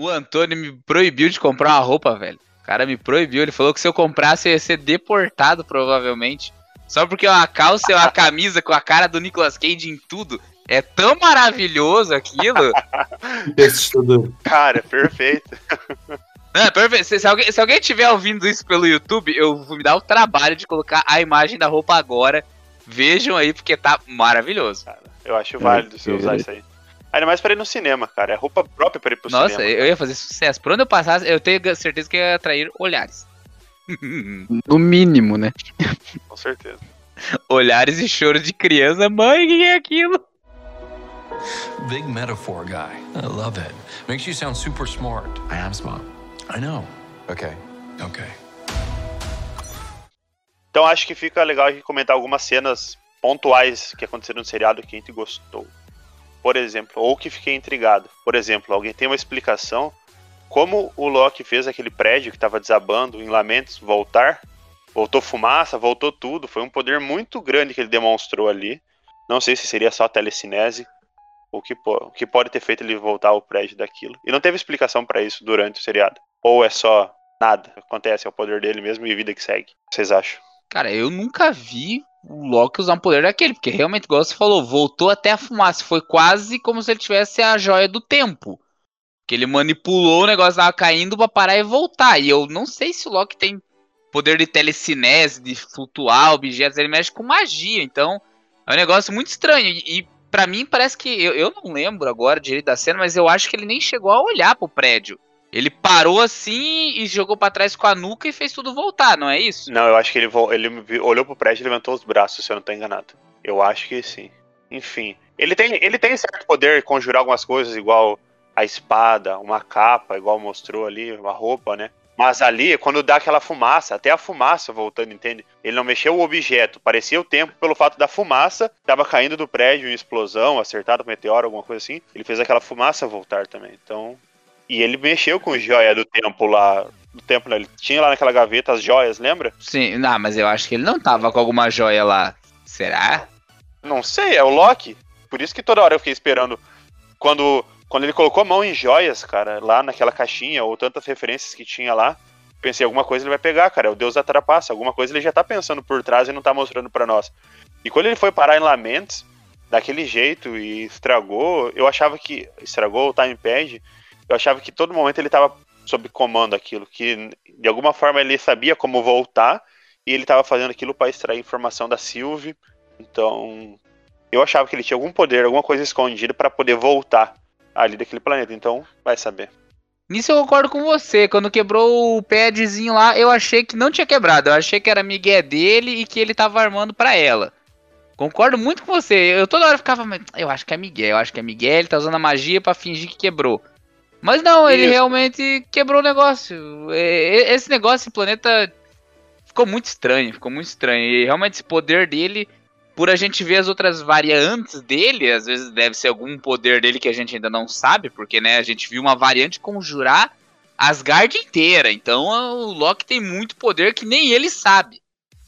O Antônio me proibiu de comprar uma roupa, velho. O cara me proibiu, ele falou que se eu comprasse eu ia ser deportado, provavelmente. Só porque é uma calça e uma camisa com a cara do Nicolas Cage em tudo. É tão maravilhoso aquilo. É cara, perfeito. Não, é perfeito. Se, se alguém, se alguém tiver ouvindo isso pelo YouTube, eu vou me dar o trabalho de colocar a imagem da roupa agora. Vejam aí, porque tá maravilhoso. Eu acho válido você usar isso aí. Ainda mais pra ir no cinema, cara. É roupa própria pra ir pro Nossa, cinema. eu ia fazer sucesso. Por onde eu passasse, eu tenho certeza que ia atrair olhares. no mínimo, né? Com certeza. olhares e choro de criança. Mãe, o que é aquilo? Big metaphor guy. I love it. Makes you sound super smart. I am smart. I know. Okay. Okay. Então acho que fica legal aqui comentar algumas cenas pontuais que aconteceram no seriado que a gente gostou. Por exemplo, ou que fiquei intrigado. Por exemplo, alguém tem uma explicação como o Loki fez aquele prédio que estava desabando em Lamentos voltar? Voltou fumaça, voltou tudo. Foi um poder muito grande que ele demonstrou ali. Não sei se seria só telecinese. O que, o que pode ter feito ele voltar ao prédio daquilo. E não teve explicação para isso durante o seriado. Ou é só nada. Acontece, é o poder dele mesmo e vida que segue. O que vocês acham? Cara, eu nunca vi o Loki usar um poder daquele, porque realmente, igual você falou, voltou até a fumaça. Foi quase como se ele tivesse a joia do tempo. Que ele manipulou o negócio tava caindo pra parar e voltar. E eu não sei se o Loki tem poder de telecinese, de flutuar objetos, ele mexe com magia, então é um negócio muito estranho. E, e para mim parece que. Eu, eu não lembro agora direito da cena, mas eu acho que ele nem chegou a olhar pro prédio. Ele parou assim e jogou para trás com a nuca e fez tudo voltar, não é isso? Não, eu acho que ele, ele olhou pro prédio e levantou os braços, se eu não tô enganado. Eu acho que sim. Enfim. Ele tem, ele tem certo poder de conjurar algumas coisas, igual a espada, uma capa, igual mostrou ali, uma roupa, né? Mas ali, quando dá aquela fumaça, até a fumaça voltando, entende? Ele não mexeu o objeto, parecia o tempo pelo fato da fumaça, tava caindo do prédio em explosão, acertado com meteoro, alguma coisa assim. Ele fez aquela fumaça voltar também. Então, e ele mexeu com joia do tempo lá. Do tempo, né? Ele tinha lá naquela gaveta as joias, lembra? Sim, não, mas eu acho que ele não tava com alguma joia lá. Será? Não sei, é o Loki. Por isso que toda hora eu fiquei esperando. Quando, quando ele colocou a mão em joias, cara, lá naquela caixinha, ou tantas referências que tinha lá, pensei, alguma coisa ele vai pegar, cara. É o Deus da trapaça. Alguma coisa ele já tá pensando por trás e não tá mostrando para nós. E quando ele foi parar em Lamentes, daquele jeito e estragou, eu achava que. Estragou o Time Pad eu achava que todo momento ele estava sob comando aquilo, que de alguma forma ele sabia como voltar e ele estava fazendo aquilo para extrair informação da Sylvie. Então, eu achava que ele tinha algum poder, alguma coisa escondida para poder voltar ali daquele planeta. Então, vai saber. Nisso eu concordo com você. Quando quebrou o padzinho lá, eu achei que não tinha quebrado. Eu achei que era Miguel dele e que ele tava armando para ela. Concordo muito com você. Eu toda hora ficava, eu acho que é Miguel, eu acho que é Miguel, ele tá usando a magia para fingir que quebrou. Mas não, ele Isso. realmente quebrou o negócio. Esse negócio, esse planeta ficou muito estranho, ficou muito estranho. E realmente esse poder dele, por a gente ver as outras variantes dele, às vezes deve ser algum poder dele que a gente ainda não sabe, porque né, a gente viu uma variante conjurar Asgard inteira. Então o Loki tem muito poder que nem ele sabe.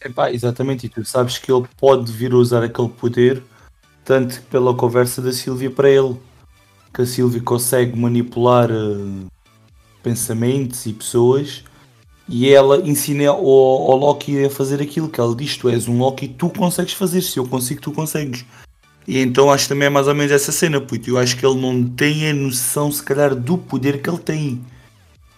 Epá, exatamente, e tu sabes que ele pode vir usar aquele poder, tanto pela conversa da Silvia para ele que a Sylvie consegue manipular uh, pensamentos e pessoas e ela ensina ao, Loki a fazer aquilo que ela diz: Tu és um Loki, tu consegues fazer, se eu consigo, tu consegues. E então acho também é mais ou menos essa cena, porque eu acho que ele não tem a noção, se calhar, do poder que ele tem.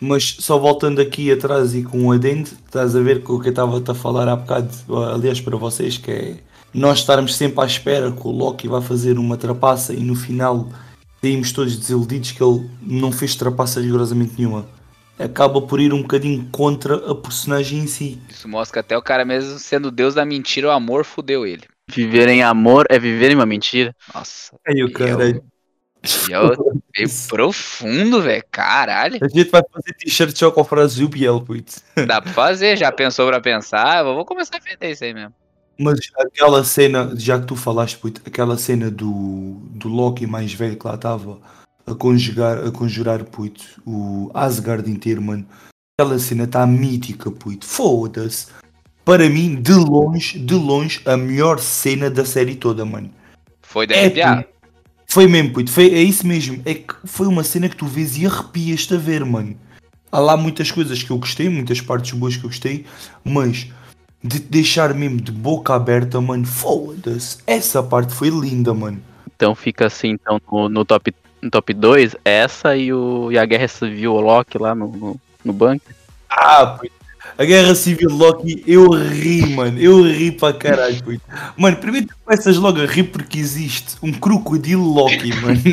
Mas só voltando aqui atrás e com o adendo, estás a ver com o que eu estava a falar há bocado, aliás, para vocês, que é nós estarmos sempre à espera que o Loki vai fazer uma trapaça e no final saímos todos desiludidos que ele não fez trapaça rigorosamente nenhuma. Acaba por ir um bocadinho contra a personagem em si. Isso mostra que até o cara mesmo sendo deus da mentira, o amor fudeu ele. Viver em amor é viver em uma mentira. Nossa. Aí o cara. Eu, eu profundo, velho. Caralho. A gente vai fazer t-shirt só com a frase Biel, putz. Dá pra fazer, já pensou pra pensar? Eu vou começar a vender isso aí mesmo. Mas aquela cena, já que tu falaste, puto, aquela cena do, do Loki mais velho que lá estava a conjugar, a conjurar, puto, o Asgard inteiro, mano. Aquela cena está mítica, puto. Foda-se. Para mim, de longe, de longe, a melhor cena da série toda, mano. Foi da é, Foi mesmo, puto. Foi, é isso mesmo. É que foi uma cena que tu vês e arrepias-te a ver, mano. Há lá muitas coisas que eu gostei, muitas partes boas que eu gostei, mas de te deixar mesmo de boca aberta, mano. Foda-se. Essa parte foi linda, mano. Então fica assim, então, no, no top no top 2, essa e, o, e a Guerra Civil o Loki lá no, no, no bunker. Ah, a Guerra Civil Loki, eu ri, mano. Eu ri para caralho, puto. Mano, primeiro tu começas logo a rir porque existe um crocodilo Loki, mano.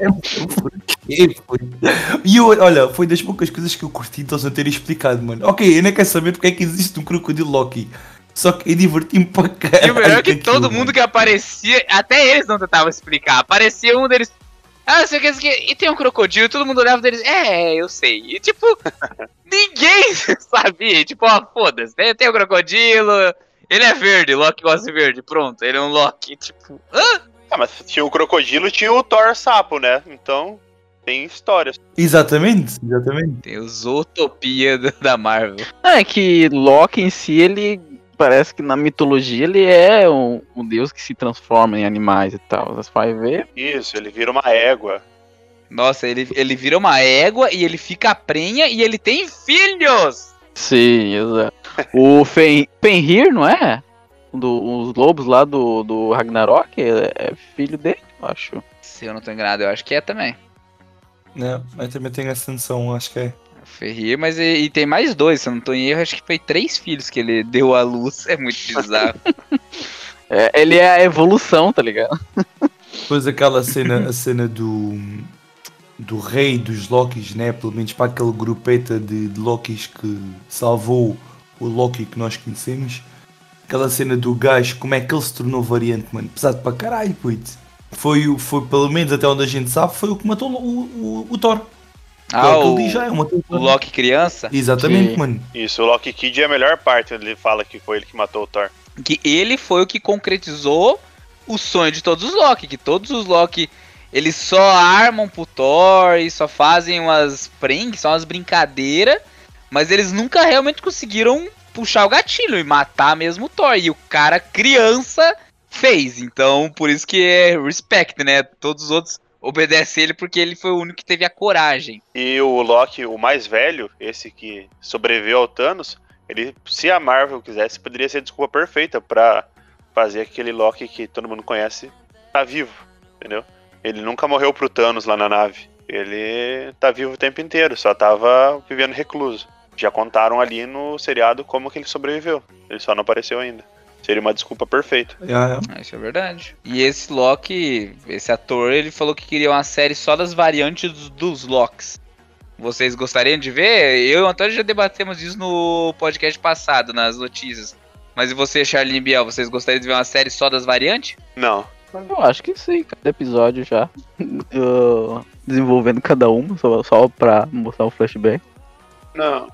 Não porquê. E eu, olha, foi das poucas coisas que eu curti então sem ter explicado, mano. Ok, eu nem quero saber porque é que existe um crocodilo Loki. Só que eu diverti-me para caralho. E o melhor é que todo mundo que aparecia, até eles não tentavam explicar. Aparecia um deles. Ah, sei que, sei que. E tem um crocodilo, todo mundo olhava deles. É, eu sei. E tipo, ninguém sabia. Tipo, ó, foda-se. né? Tem o crocodilo. Ele é verde, Loki gosta de verde. Pronto, ele é um Loki. Tipo, hã? Ah, mas tinha o crocodilo e tinha o Thor sapo, né? Então, tem histórias. Exatamente, exatamente. Tem os Utopia da- Marvel. É que Loki em si, ele parece que na mitologia ele é um, um deus que se transforma em animais e tal. Você vai ver. Isso, ele vira uma égua. Nossa, ele, ele vira uma égua e ele fica prenha e ele tem filhos! Sim, exato. o Fen Fenrir, não é? Um do- os lobos lá do, do Ragnarok é, é filho dele, eu acho. Se eu não tô enganado, eu acho que é também. Não, mas também essa noção, acho que é. Ferrir, mas e, e tem mais dois, se eu não tô em erro, acho que foi três filhos que ele deu à luz. É muito bizarro. É, ele é a evolução, tá ligado? Depois aquela cena, a cena do do rei dos Lokis, né? Pelo menos para aquele grupeta de, de Lokis que salvou o Loki que nós conhecemos. Aquela cena do gajo, como é que ele se tornou variante, mano? Pesado para caralho, puto. Foi, o- foi, pelo menos até onde a gente sabe, foi o que matou o, o, o Thor. Ah, o ele já, é uma o Loki criança, Exatamente, Sim. mano. Isso, o Loki Kid é a melhor parte, onde ele fala que foi ele que matou o Thor. que ele foi o que concretizou o sonho de todos os Loki, que todos os Loki eles só armam pro Thor e só fazem umas pranks, só umas brincadeiras, mas eles nunca realmente conseguiram puxar o gatilho e matar mesmo o Thor. E o cara, criança, fez. Então, por isso que é respect, né? Todos os outros obedecem ele porque ele foi o único que teve a coragem. E o Loki, o mais velho, esse que sobreviveu ao Thanos, ele, se a Marvel quisesse, poderia ser a desculpa perfeita pra fazer aquele Loki que todo mundo conhece tá vivo, entendeu? Ele nunca morreu pro Thanos lá na nave. Ele tá vivo o tempo inteiro, só tava vivendo recluso. Já contaram ali no seriado como que ele sobreviveu. Ele só não apareceu ainda. Seria uma desculpa perfeita. É, é. Ah, Isso é verdade. E esse Loki, esse ator, ele falou que queria uma série só das variantes dos, dos Locks. Vocês gostariam de ver? Eu e o Antônio já debatemos isso no podcast passado, nas notícias. Mas e você, Charlie Biel, vocês gostariam de ver uma série só das variantes? Não. Eu acho que sim, cada episódio já. uh, desenvolvendo cada uma, só, só pra mostrar o flashback. Não.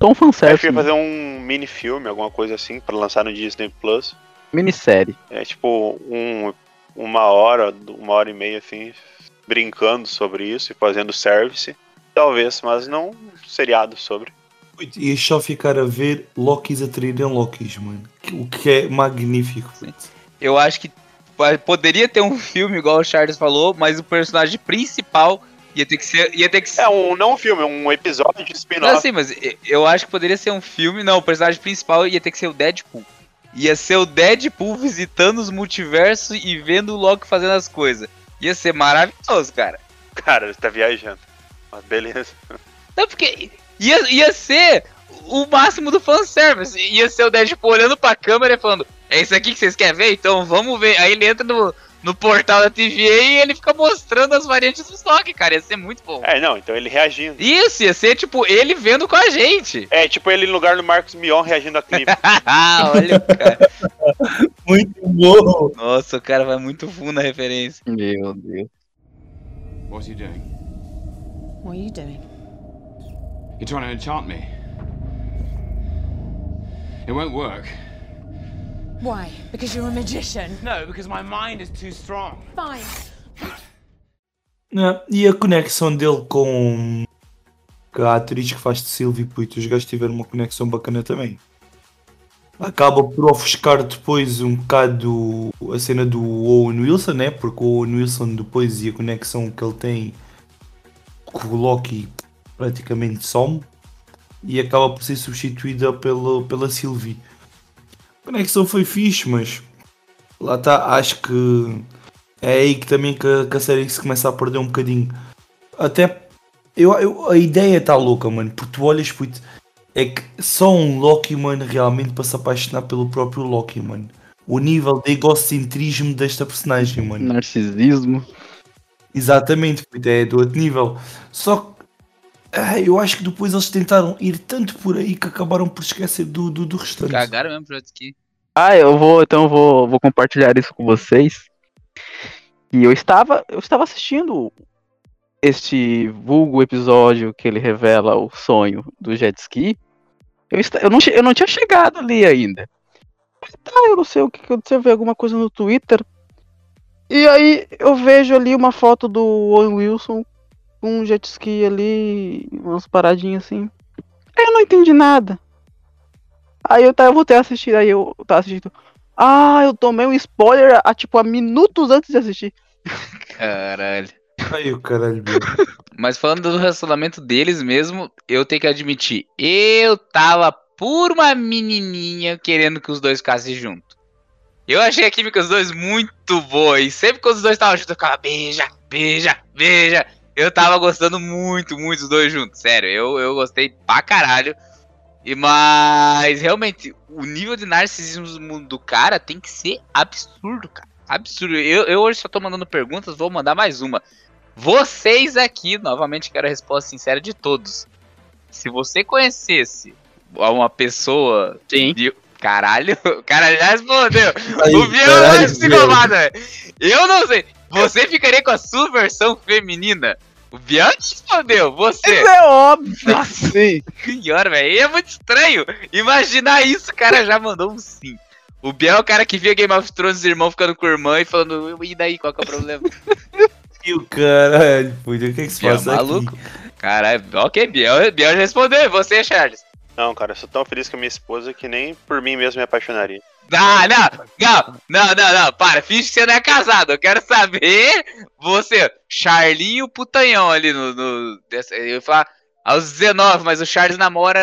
Acho que fanservice, ia fazer um mini filme, alguma coisa assim, pra lançar no Disney Plus. minissérie. É tipo um, uma hora, uma hora e meia, assim, brincando sobre isso e fazendo service. Talvez, mas não um seriado sobre. E só ficar a ver Lokis atraírem Lokis, mano. O que é magnífico. Eu acho que poderia ter um filme, igual o Charles falou, mas o personagem principal ia ter que ser. Ia ter que ser É um, não um filme, um episódio de Não, spin-off. assim, mas eu acho que poderia ser um filme. Não, o personagem principal ia ter que ser o Deadpool. Ia ser o Deadpool visitando os multiversos e vendo o Loki fazendo as coisas. Ia ser maravilhoso, cara. Cara, você tá viajando. Mas beleza. Não, porque ia, ia ser o máximo do fanservice. Ia ser o Deadpool olhando pra câmera e falando: É isso aqui que vocês querem ver? Então vamos ver. Aí ele entra no, no portal da TVA e ele fica mostrando as variantes do Loki, cara. Ia ser muito bom. É, não, então ele reagindo. Isso, ia ser tipo ele vendo com a gente. É, tipo ele no lugar do Marcos Mion reagindo a clipe. Ah, olha, cara. Muito bom! Nossa, o cara vai muito fundo na referência. Meu Deus. What are you doing? What are you doing? You're trying to enchant me. It won't work. Why? Because you're a magician. No, because my mind is too strong. Fine. Não, E a conexão dele com, com a atriz que faz de Sylvie Puito, os gajos tiveram uma conexão bacana também. Acaba por ofuscar depois um bocado a cena do Owen Wilson, né? Porque o Owen Wilson depois e a conexão que ele tem com o Loki praticamente some e acaba por ser substituída pela, pela Sylvie. Conexão foi fixe, mas lá está, acho que é aí que também que, a- que a série se começa a perder um bocadinho. Até eu, eu- a ideia está louca, mano, porque tu olhas, puto, é que só um Loki, mano, realmente para se apaixonar pelo próprio Loki, mano. O nível de egocentrismo desta personagem, mano. Narcisismo. Exatamente, puto, é do outro nível. Só que ah, eu acho que depois eles tentaram ir tanto por aí que acabaram por esquecer do, do, do restante. Cagaram mesmo pro jet ski. Ah, eu vou, então eu vou, vou compartilhar isso com vocês. E eu estava, eu estava assistindo este vulgo episódio que ele revela o sonho do jet ski. Eu, esta- eu, não, eu não tinha chegado ali ainda. Mas tá, eu não sei o que aconteceu, eu vi alguma coisa no Twitter. E aí eu vejo ali uma foto do Owen Wilson um jet ski ali, umas paradinhas assim. Aí eu não entendi nada. Aí eu, tava, eu voltei a assistir, aí eu tava assistindo. Ah, eu tomei um spoiler a, tipo, a minutos antes de assistir. Caralho. Ai, o caralho, meu. Mas falando do relacionamento deles mesmo, eu tenho que admitir, eu tava por uma menininha querendo que os dois ficassem juntos. Eu achei a química dos dois muito boa. E sempre que os dois estavam juntos, eu ficava beija, beija, beija. Eu tava gostando muito, muito dos dois juntos. Sério, eu, eu gostei pra caralho. E mas realmente, o nível de narcisismo do cara tem que ser absurdo, cara. Absurdo. Eu, eu hoje só tô mandando perguntas, vou mandar mais uma. Vocês aqui, novamente quero a resposta sincera de todos. Se você conhecesse uma pessoa Sim. de. Caralho, o cara já respondeu. Aí, o Biel é psicopata, velho. Eu não sei. Você ficaria com a sua versão feminina? O Biel respondeu, você. é óbvio. Nossa. Sim. Senhora, velho. É muito estranho. Imaginar isso, o cara já mandou um sim. O Biel é o cara que via Game of Thrones, irmão ficando com a irmã e falando, e daí, qual que é o problema? E o caralho, pô, o que é que se Biel, passa maluco. aqui? Caralho, ok, Biel, Biel já respondeu. E você, Charles? Não, cara, eu sou tão feliz com a minha esposa que nem por mim mesmo me apaixonaria. Ah, não, não, não, não, não, para, finge que você não é casado. Eu quero saber, você, Charlinho Putanhão ali no. no dessa- eu ia falar aos 19, mas o Charles namora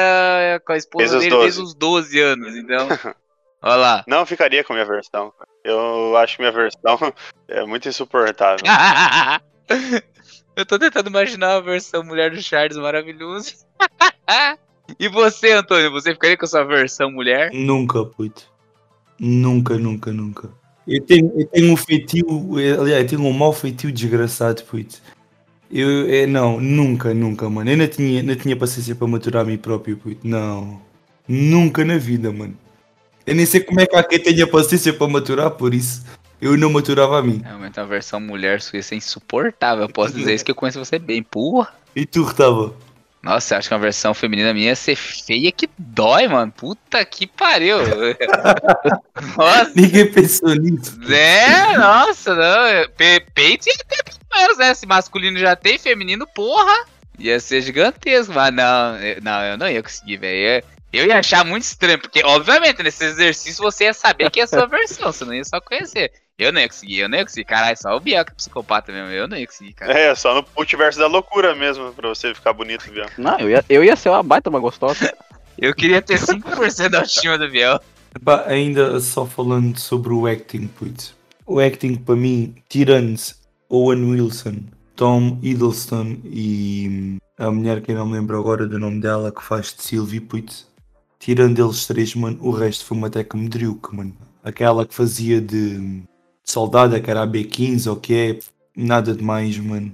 com a esposa dele 12. desde os 12 anos, então. Olha lá. Não ficaria com a minha versão. Eu acho que minha versão é muito insuportável. eu tô tentando imaginar a versão mulher do Charles maravilhoso. e você, Antônio, você ficaria com a sua versão mulher? Nunca, puto. Nunca, nunca, nunca. Eu tenho, eu tenho um feitio, aliás, eu tenho um mau feitio desgraçado, puto. Eu, é, não, nunca, nunca, mano. Eu não tinha, não tinha paciência para maturar a mim próprio, puto. Não. Nunca na vida, mano. Eu nem sei como é que há quem tenha paciência para maturar, por isso eu não maturava a mim. Realmente a versão mulher ia ser insuportável. Eu posso dizer isso que eu conheço você bem. Porra. E tu, Retava? Nossa, eu acho que uma versão feminina minha ia ser feia que dói, mano. Puta que pariu. nossa, Ninguém pensou nisso. é, nossa, não. Pe peito ia ter pelo menos, né? Se masculino já tem, feminino, porra. Ia ser gigantesco, mas não, eu- não, eu não ia conseguir, velho. Eu- Eu ia achar muito estranho, porque, obviamente, nesse exercício você ia saber que é a sua versão, você não ia só conhecer. Eu não ia conseguir, eu não ia conseguir. Caralho, só o Biel que é psicopata mesmo, eu não ia conseguir, cara. É, só no multiverso da loucura mesmo, pra você ficar bonito, viu? Não, eu ia, eu ia ser uma baita uma gostosa. Eu queria ter 5% da autoestima do Biel. Ainda só falando sobre o acting, putz. O acting para mim, tirando Owen Wilson, Tom Hiddleston e hum, a mulher que eu não me lembro agora do nome dela que faz de Sylvie, putz. Tirando eles três, mano, o resto foi uma teca medríocre, mano. Aquela que fazia de, de soldada, que era a B15 ou que é, nada demais, mano.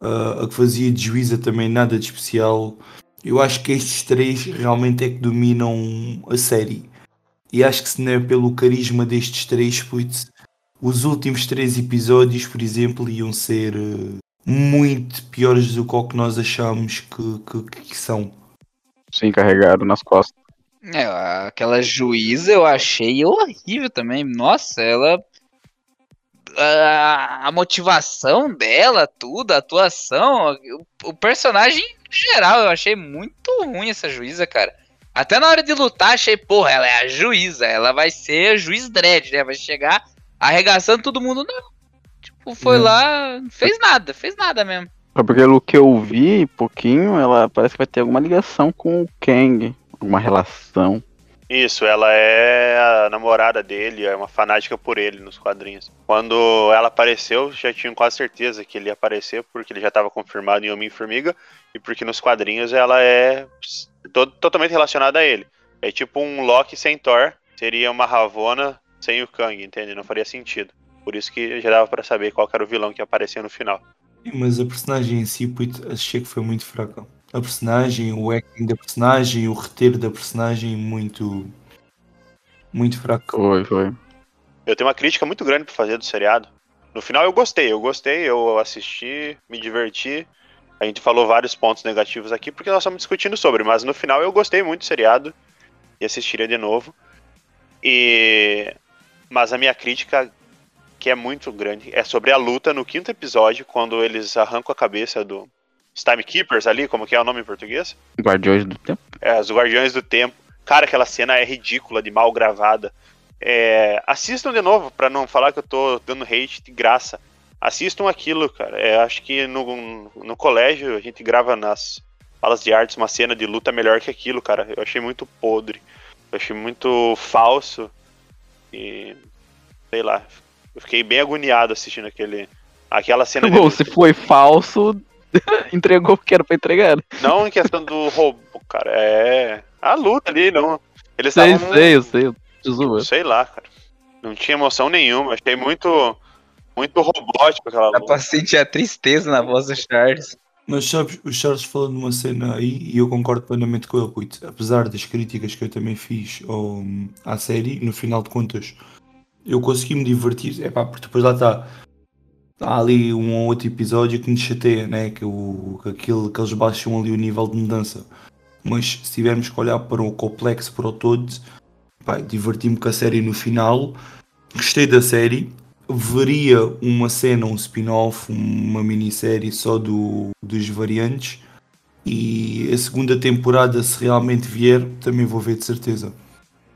Ah, a que fazia de juíza também, nada de especial. Eu acho que estes três realmente é que dominam a série. E acho que se não é pelo carisma destes três, putz, os últimos três episódios, por exemplo, iam ser eh, muito piores do que o que nós achamos que, que, que são. Sim, carregado nas costas. É, aquela juíza eu achei horrível também. Nossa, ela. A, a motivação dela, tudo, a atuação, o, o personagem em geral, eu achei muito ruim essa juíza, cara. Até na hora de lutar, achei, porra, ela é a juíza, ela vai ser juiz dread, né? Vai chegar arregaçando todo mundo. Não. Tipo, foi Não. lá, fez nada, fez nada mesmo. Porque pelo que eu vi, pouquinho, ela parece que vai ter alguma ligação com o Kang. Alguma relação. Isso, ela é a namorada dele, é uma fanática por ele nos quadrinhos. Quando ela apareceu, já tinham quase certeza que ele ia aparecer, porque ele já estava confirmado em Homem-Formiga, e porque nos quadrinhos ela é to- totalmente relacionada a ele. É tipo um Loki sem Thor, seria uma Ravonna sem o Kang, entende? Não faria sentido. Por isso que já dava pra saber qual era o vilão que aparecia no final. Mas a personagem em si, achei que foi muito fraca. A personagem, o acting da personagem, o roteiro da personagem, muito. Muito fraco. Foi, foi. Eu tenho uma crítica muito grande pra fazer do seriado. No final eu gostei, eu gostei, eu assisti, me diverti. A gente falou vários pontos negativos aqui porque nós estamos discutindo sobre, mas no final eu gostei muito do seriado e assistiria de novo. E mas a minha crítica que é muito grande é sobre a luta no quinto episódio quando eles arrancam a cabeça do os Timekeepers ali, como que é o nome em português? Guardiões do Tempo. É, os Guardiões do Tempo. Cara, aquela cena é ridícula, de mal gravada. É, assistam de novo, pra não falar que eu tô dando hate de graça. Assistam aquilo, cara. É, acho que no, no colégio a gente grava nas aulas de artes uma cena de luta melhor que aquilo, cara. Eu achei muito podre. Eu achei muito falso. E. Sei lá. Eu fiquei bem agoniado assistindo aquele. Aquela cena de Bom, se foi falso, entregou o que era pra entregar. Não em questão do robô, cara. É. A luta ali, não. Eles Sei, estavam. sei, eu sei. eu te. Sei lá, cara. Não tinha emoção nenhuma. Achei muito. Muito robótico aquela Dá luta. pra sentir a tristeza na voz do Charles. Mas sabes, o Charles falou numa cena aí e eu concordo plenamente com ele, puto. Apesar das críticas que eu também fiz ao, à série, no final de contas, eu consegui me divertir. É pá, porque depois lá está. Há ali um ou outro episódio que me chateia, né? Que, o, que, aquilo, que eles baixam ali o nível de mudança. Mas se tivermos que olhar para o complexo, para o todo, diverti-me com a série no final. Gostei da série. Veria uma cena, um spin-off, uma minissérie só do, dos variantes. E a segunda temporada, se realmente vier, também vou ver de certeza.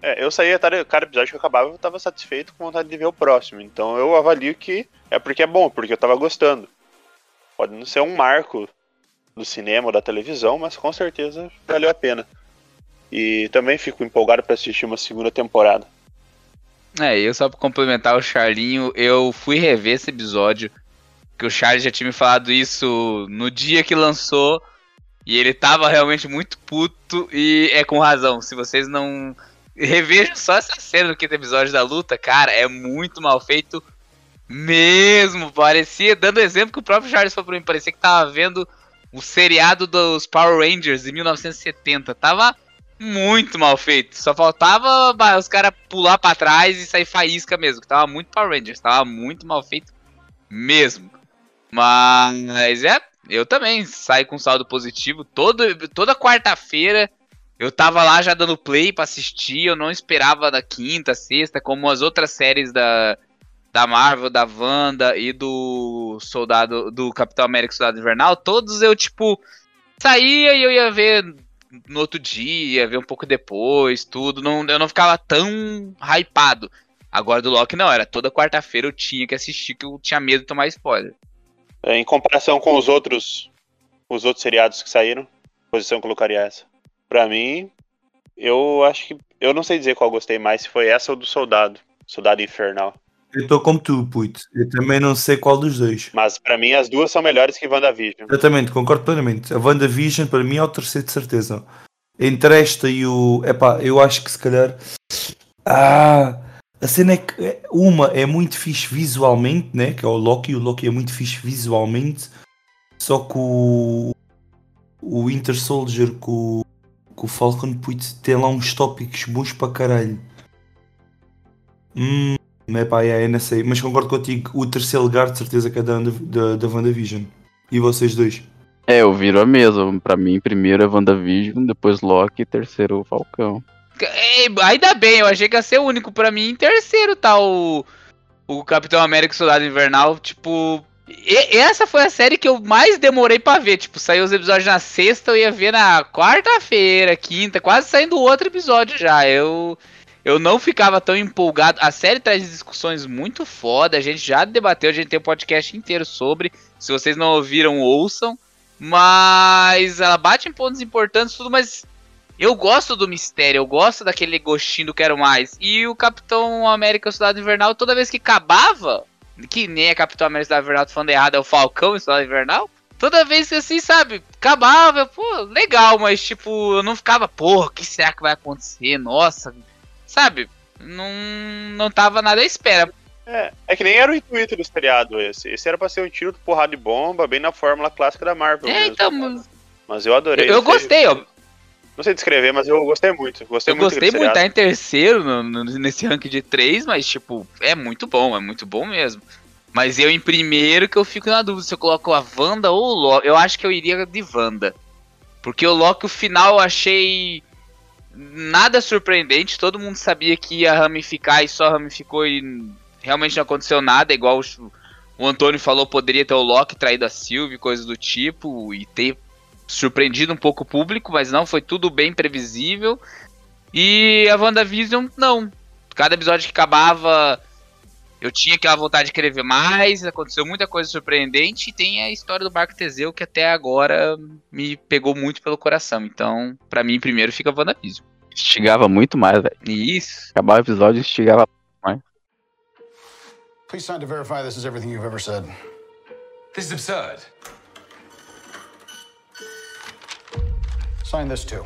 É, eu saía, cada episódio que eu acabava, eu tava satisfeito com vontade de ver o próximo. Então eu avalio que é porque é bom, porque eu tava gostando. Pode não ser um marco do cinema ou da televisão, mas com certeza valeu a pena. E também fico empolgado pra assistir uma segunda temporada. É, eu só pra complementar o Charlinho, eu fui rever esse episódio, que o Charles já tinha me falado isso no dia que lançou, e ele tava realmente muito puto, e é com razão. Se vocês não revejam só essa cena do quinto episódio da luta, cara, é muito mal feito mesmo. Parecia, dando exemplo que o próprio Charles falou pra mim, parecia que tava vendo o seriado dos Power Rangers de 1970. Tava muito mal feito. Só faltava os caras pular pra trás e sair faísca mesmo. Que tava muito Power Rangers. Tava muito mal feito mesmo. Mas é, eu também saio com saldo positivo. Todo, toda quarta-feira eu tava lá já dando play pra assistir. Eu não esperava da quinta, sexta, como as outras séries da, da Marvel, da Wanda e do Soldado. do Capitão América Soldado Invernal. Todos eu, tipo, saía e eu ia ver no outro dia, ver um pouco depois, tudo. Não, eu não ficava tão hypado. Agora do Loki não, era toda quarta-feira eu tinha que assistir, que eu tinha medo de tomar spoiler. É, Em comparação com os outros os outros seriados que saíram, posição colocaria essa? Pra mim, eu acho que eu não sei dizer qual gostei mais, se foi essa ou do Soldado, Soldado Infernal. Eu estou como tu, puto. Eu também não sei qual dos dois. Mas pra mim as duas são melhores que WandaVision. Exatamente, concordo plenamente. A WandaVision para mim é o terceiro de certeza. Entre esta e o. Epá, eu acho que se calhar. Ah! A cena é que é- uma é muito fixe visualmente, né? Que é o Loki. O Loki é muito fixe visualmente. Só que o. O Winter Soldier com, o- com o Falcon putz, tem lá uns tópicos bons para caralho. Hum. É, eu não sei. Mas concordo contigo. O terceiro lugar de certeza que é da, da, da WandaVision. E vocês dois? É, eu viro a mesa. Pra mim, primeiro é WandaVision, depois Loki, terceiro o Falcão. Ei, ainda bem, eu achei que ia ser o único pra mim. Em terceiro tá o, o Capitão América e o Soldado Invernal. Tipo, e- essa foi a série que eu mais demorei pra ver. Tipo, saiu os episódios na sexta, eu ia ver na quarta-feira, quinta, quase saindo outro episódio já. Eu, eu não ficava tão empolgado. A série traz discussões muito foda. A gente já debateu, a gente tem um podcast inteiro sobre. Se vocês não ouviram, ouçam. Mas ela bate em pontos importantes, tudo, mas eu gosto do mistério, eu gosto daquele gostinho do quero mais. E o Capitão América Soldado Invernal, toda vez que acabava, que nem é Capitão América Soldado Invernal, tô falando errado, é o Falcão e Soldado Invernal. Toda vez que assim, sabe, acabava, pô, legal, mas tipo, eu não ficava, pô, o que será que vai acontecer? Nossa, sabe? Não, não tava nada à espera. É, é que nem era o intuito do seriado esse. Esse era pra ser um tiro de porrada de bomba, bem na fórmula clássica da Marvel. É, mesmo. então, Mas eu adorei. eu, eu gostei, ó. Não sei descrever, mas eu gostei muito. Gostei Eu muito gostei muito, tá em terceiro no- no- nesse ranking de três, mas, tipo, é muito bom, é muito bom mesmo. Mas eu em primeiro que eu fico na dúvida se eu coloco a Wanda ou o Loki. Eu acho que eu iria de Wanda. Porque o Loki, o final, eu achei nada surpreendente. Todo mundo sabia que ia ramificar e só ramificou e realmente não aconteceu nada. Igual o, o Antônio falou, poderia ter o Loki traído a Sylvie, coisas do tipo, e ter surpreendido um pouco o público, mas não, foi tudo bem previsível. E a WandaVision, não. Cada episódio que acabava, eu tinha aquela vontade de querer ver mais, aconteceu muita coisa surpreendente, e tem a história do Barco Teseu, que até agora me pegou muito pelo coração. Então, pra mim, primeiro fica a WandaVision. Instigava muito mais, velho. Isso. Acabava o episódio e instigava. Please sign to verify this is everything you've ever said. This is absurd. Sign this too.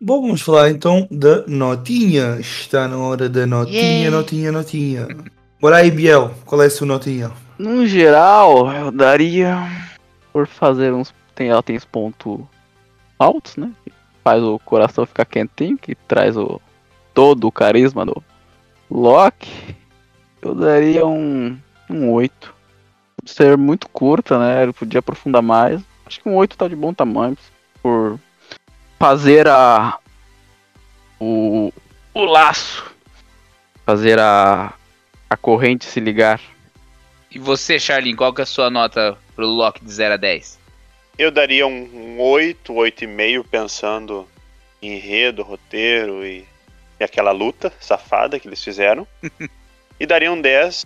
Bom, vamos falar então da notinha. Está na hora da notinha, Yay. notinha, notinha. Bora aí, Biel, qual é a sua notinha? No geral, eu daria. Por fazer uns. Tem, ela tem os pontos altos, né? Que faz o coração ficar quentinho, que traz o. Todo o carisma do Loki. Eu daria um. Um 8. Por ser muito curta, né? Eu podia aprofundar mais. Acho que um 8 tá de bom tamanho. Por fazer a. O. O laço. Fazer a. A corrente se ligar. E você, Charlene, qual que é a sua nota pro Loki de 0 a 10? Eu daria um, um 8, 8,5 pensando em enredo, roteiro e, e aquela luta safada que eles fizeram. e daria um 10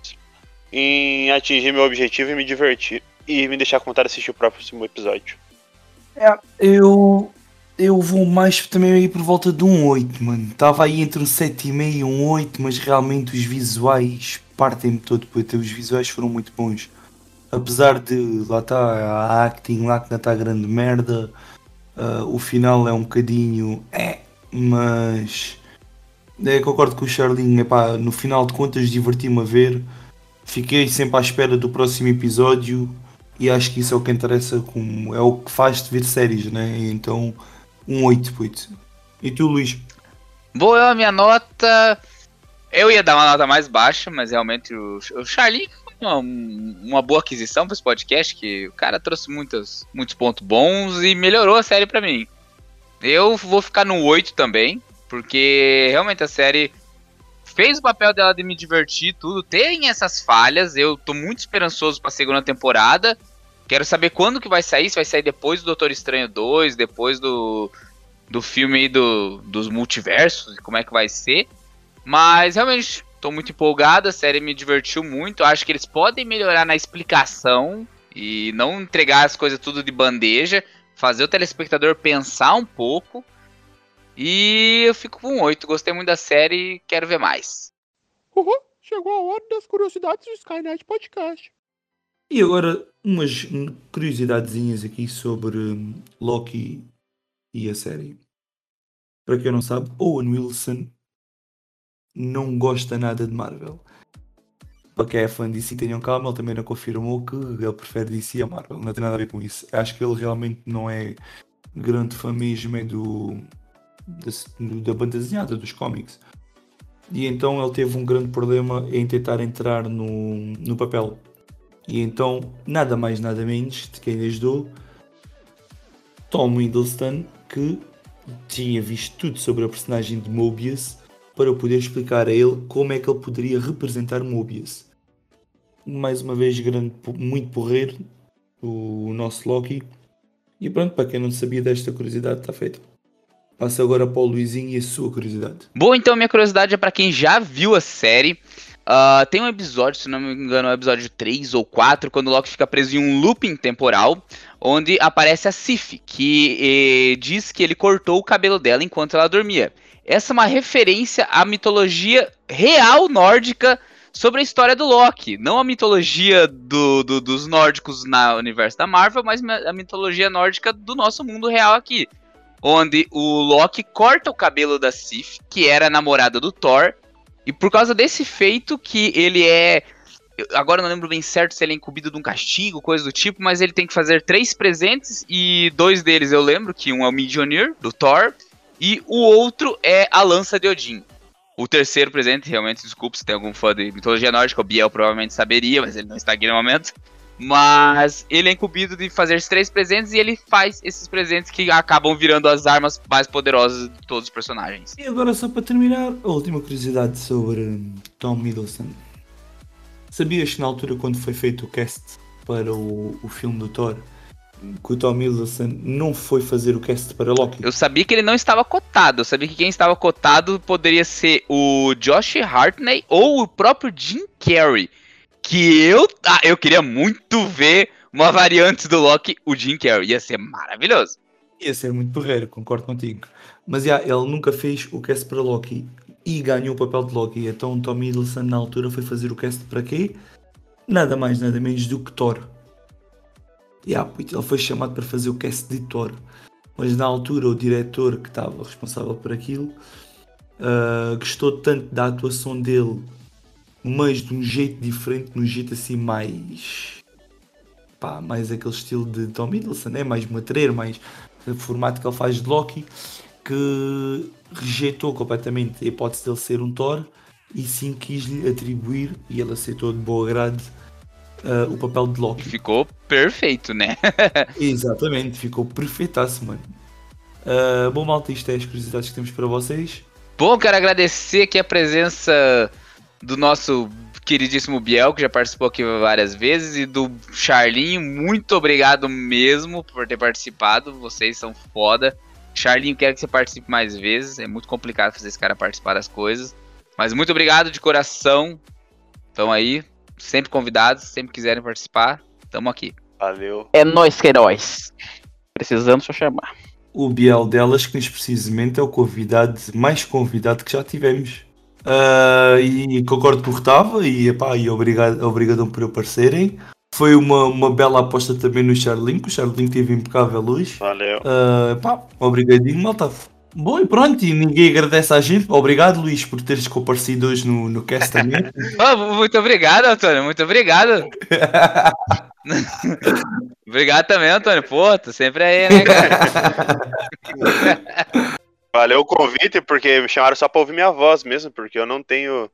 em atingir meu objetivo e me divertir. E me deixar com vontade de assistir o próximo episódio. Eu. Eu vou mais também aí por volta de um 8, mano. Estava aí entre um 7,5 e um 8, mas realmente os visuais partem-me todo, porque os visuais foram muito bons. Apesar de lá está a acting lá que não está grande merda, ah, o final é um bocadinho. É, mas. É, concordo com o Charlinho, epá, no final de contas diverti-me a ver. Fiquei sempre à espera do próximo episódio e acho que isso é o que interessa, como é o que faz-te ver séries, né? Então, um 8, puto. E tu, Luís? Eu, a minha nota. Eu ia dar uma nota mais baixa, mas realmente o, o Charlie uma, uma boa aquisição para esse podcast, que o cara trouxe muitos, muitos pontos bons e melhorou a série pra mim. Eu vou ficar no 8 também, porque realmente a série fez o papel dela de me divertir, tudo. Tem essas falhas, eu tô muito esperançoso pra segunda temporada. Quero saber quando que vai sair, se vai sair depois do Doutor Estranho 2, depois do, do filme aí do, dos multiversos, como é que vai ser. Mas realmente, tô muito empolgado, a série me divertiu muito. Acho que eles podem melhorar na explicação e não entregar as coisas tudo de bandeja, fazer o telespectador pensar um pouco. E eu fico com um 8, gostei muito da série e quero ver mais. Uhum, chegou a hora das curiosidades do Skynet Podcast. E agora, umas curiosidadezinhas aqui sobre hum, Loki e a série. Para quem não sabe, Owen Wilson não gosta nada de Marvel. Para quem é fã de DC, tenham calma, ele também não confirmou que ele prefere DC a Marvel. Não tem nada a ver com isso. Acho que ele realmente não é grande fã mesmo é do, da, da banda desenhada, dos cómics. E então ele teve um grande problema em tentar entrar no, no papel. E então, nada mais nada menos de quem lhe ajudou, Tom Hiddleston, que tinha visto tudo sobre a personagem de Mobius para poder explicar a ele como é que ele poderia representar Mobius. Mais uma vez, grande, muito porreiro, o nosso Loki. E pronto, para quem não sabia desta curiosidade, está feito. Passa agora para o Luizinho e a sua curiosidade. Bom, então minha curiosidade é pra quem já viu a série. Ah, tem um episódio, se não me engano, é o episódio 3 ou 4, quando o Loki fica preso em um looping temporal, onde aparece a Sif, que eh, diz que ele cortou o cabelo dela enquanto ela dormia. Essa é uma referência à mitologia real nórdica sobre a história do Loki. Não a mitologia do- do- dos nórdicos no universo da Marvel, mas a mitologia nórdica do nosso mundo real aqui. Onde o Loki corta o cabelo da Sif, que era a namorada do Thor, e por causa desse feito que ele é agora não lembro bem certo se ele é incumbido de um castigo, coisa do tipo, mas ele tem que fazer três presentes e dois deles eu lembro, que um é o Mjolnir, do Thor, e o outro é a lança de Odin. O terceiro presente, realmente, desculpa se tem algum fã de mitologia nórdica, o Biel provavelmente saberia, mas ele não está aqui no momento. Mas ele é incumbido de fazer três presentes e ele faz esses presentes que acabam virando as armas mais poderosas de todos os personagens. E agora, só para terminar, a última curiosidade sobre hum, Tom Hiddleston. Sabias que na altura, quando foi feito o cast para o, o filme do Thor, que o Tom Hiddleston não foi fazer o cast para Loki? Eu sabia que ele não estava cotado. Eu sabia que quem estava cotado poderia ser o Josh Hartnett ou o próprio Jim Carrey. Que eu, ah, eu queria muito ver uma variante do Loki, o Jim Carrey. Ia ser maravilhoso. Ia ser muito porreiro, concordo contigo. Mas já, ele nunca fez o cast para Loki e ganhou o papel de Loki. Então Tom Hiddleston na altura foi fazer o cast para quê? Nada mais, nada menos do que Thor. Yeah, ele foi chamado para fazer o cast de Thor. Mas na altura o diretor que estava responsável por aquilo ah, gostou tanto da atuação dele, mas de um jeito diferente, de um jeito assim mais. pá, mais aquele estilo de Tom Hiddleston, é mais matreiro, mais o formato que ele faz de Loki, que rejeitou completamente a hipótese dele ser um Thor e sim quis-lhe atribuir, e ele aceitou de boa grade, ah, o papel de Loki. ficou perfeito, né? Exatamente, ficou perfeitaço, mano. Ah, bom, malta, isto é as curiosidades que temos para vocês. Bom, quero agradecer aqui a presença do nosso queridíssimo Biel, que já participou aqui várias vezes, e do Charlinho. Muito obrigado mesmo por ter participado. Vocês são foda. Charlinho, quero que você participe mais vezes. É muito complicado fazer esse cara participar das coisas. Mas muito obrigado de coração. Estão aí, sempre convidados, sempre quiserem participar. Tamo aqui. Valeu. É nós que é nós. Precisando só chamar. O Biel delas, que neste precisamente é o convidado mais convidado que já tivemos. Ah, e concordo com o que estava e, epá, e obrigado, obrigadão por aparecerem. Foi uma, uma bela aposta também no Charlinho, que o Charlinho teve impecável hoje. Valeu. Ah, pá, obrigadinho, malta. Bom, e pronto, e ninguém agradece à gente. Obrigado, Luís, por teres comparecido hoje no, no cast também. Oh, muito obrigado, Antônio. Muito obrigado. obrigado também, Antônio. Pô, tu sempre aí, né, cara? Valeu o convite, porque me chamaram só pra ouvir minha voz mesmo, porque eu não tenho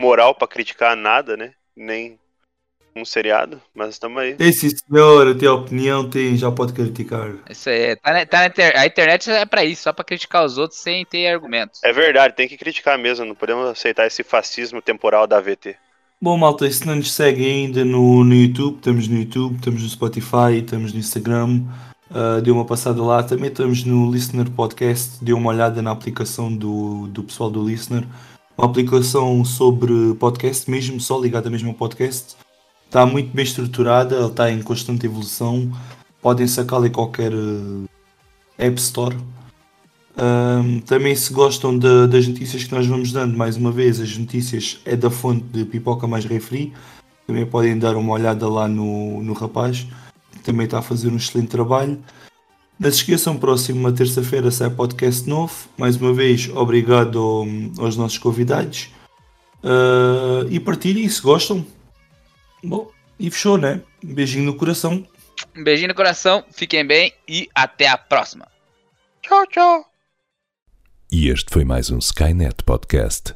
moral pra criticar nada, né? Nem um seriado, mas estamos aí. Tem sim, senhor, tem opinião, tem, já pode criticar. Isso aí. Tá na, tá na inter- A internet é pra isso, só pra criticar os outros sem ter argumentos. É verdade, tem que criticar mesmo, não podemos aceitar esse fascismo temporal da AVT. Bom, malta, se não nos seguem ainda no, no YouTube, estamos no YouTube, estamos no Spotify, estamos no Instagram, ah, dê uma passada lá. Também estamos no Listener Podcast, dê uma olhada na aplicação do, do pessoal do Listener. Uma aplicação sobre podcast mesmo, só ligada mesmo ao podcast. Está muito bem estruturada, está em constante evolução. Podem sacá-la em qualquer eh, App Store. Ahm, também se gostam da- das notícias que nós vamos dando, mais uma vez, as notícias é da fonte de Pipoca Mais Refri. Também podem dar uma olhada lá no, no rapaz, também está a fazer um excelente trabalho. Não se esqueçam, próxima terça-feira sai podcast novo. Mais uma vez, obrigado ao- aos nossos convidados. Ah, e partilhem se gostam. Bom, e fechou, né? Um beijinho no coração. Um beijinho no coração, fiquem bem e até a próxima. Tchau, tchau. E este foi mais um Skynet Podcast.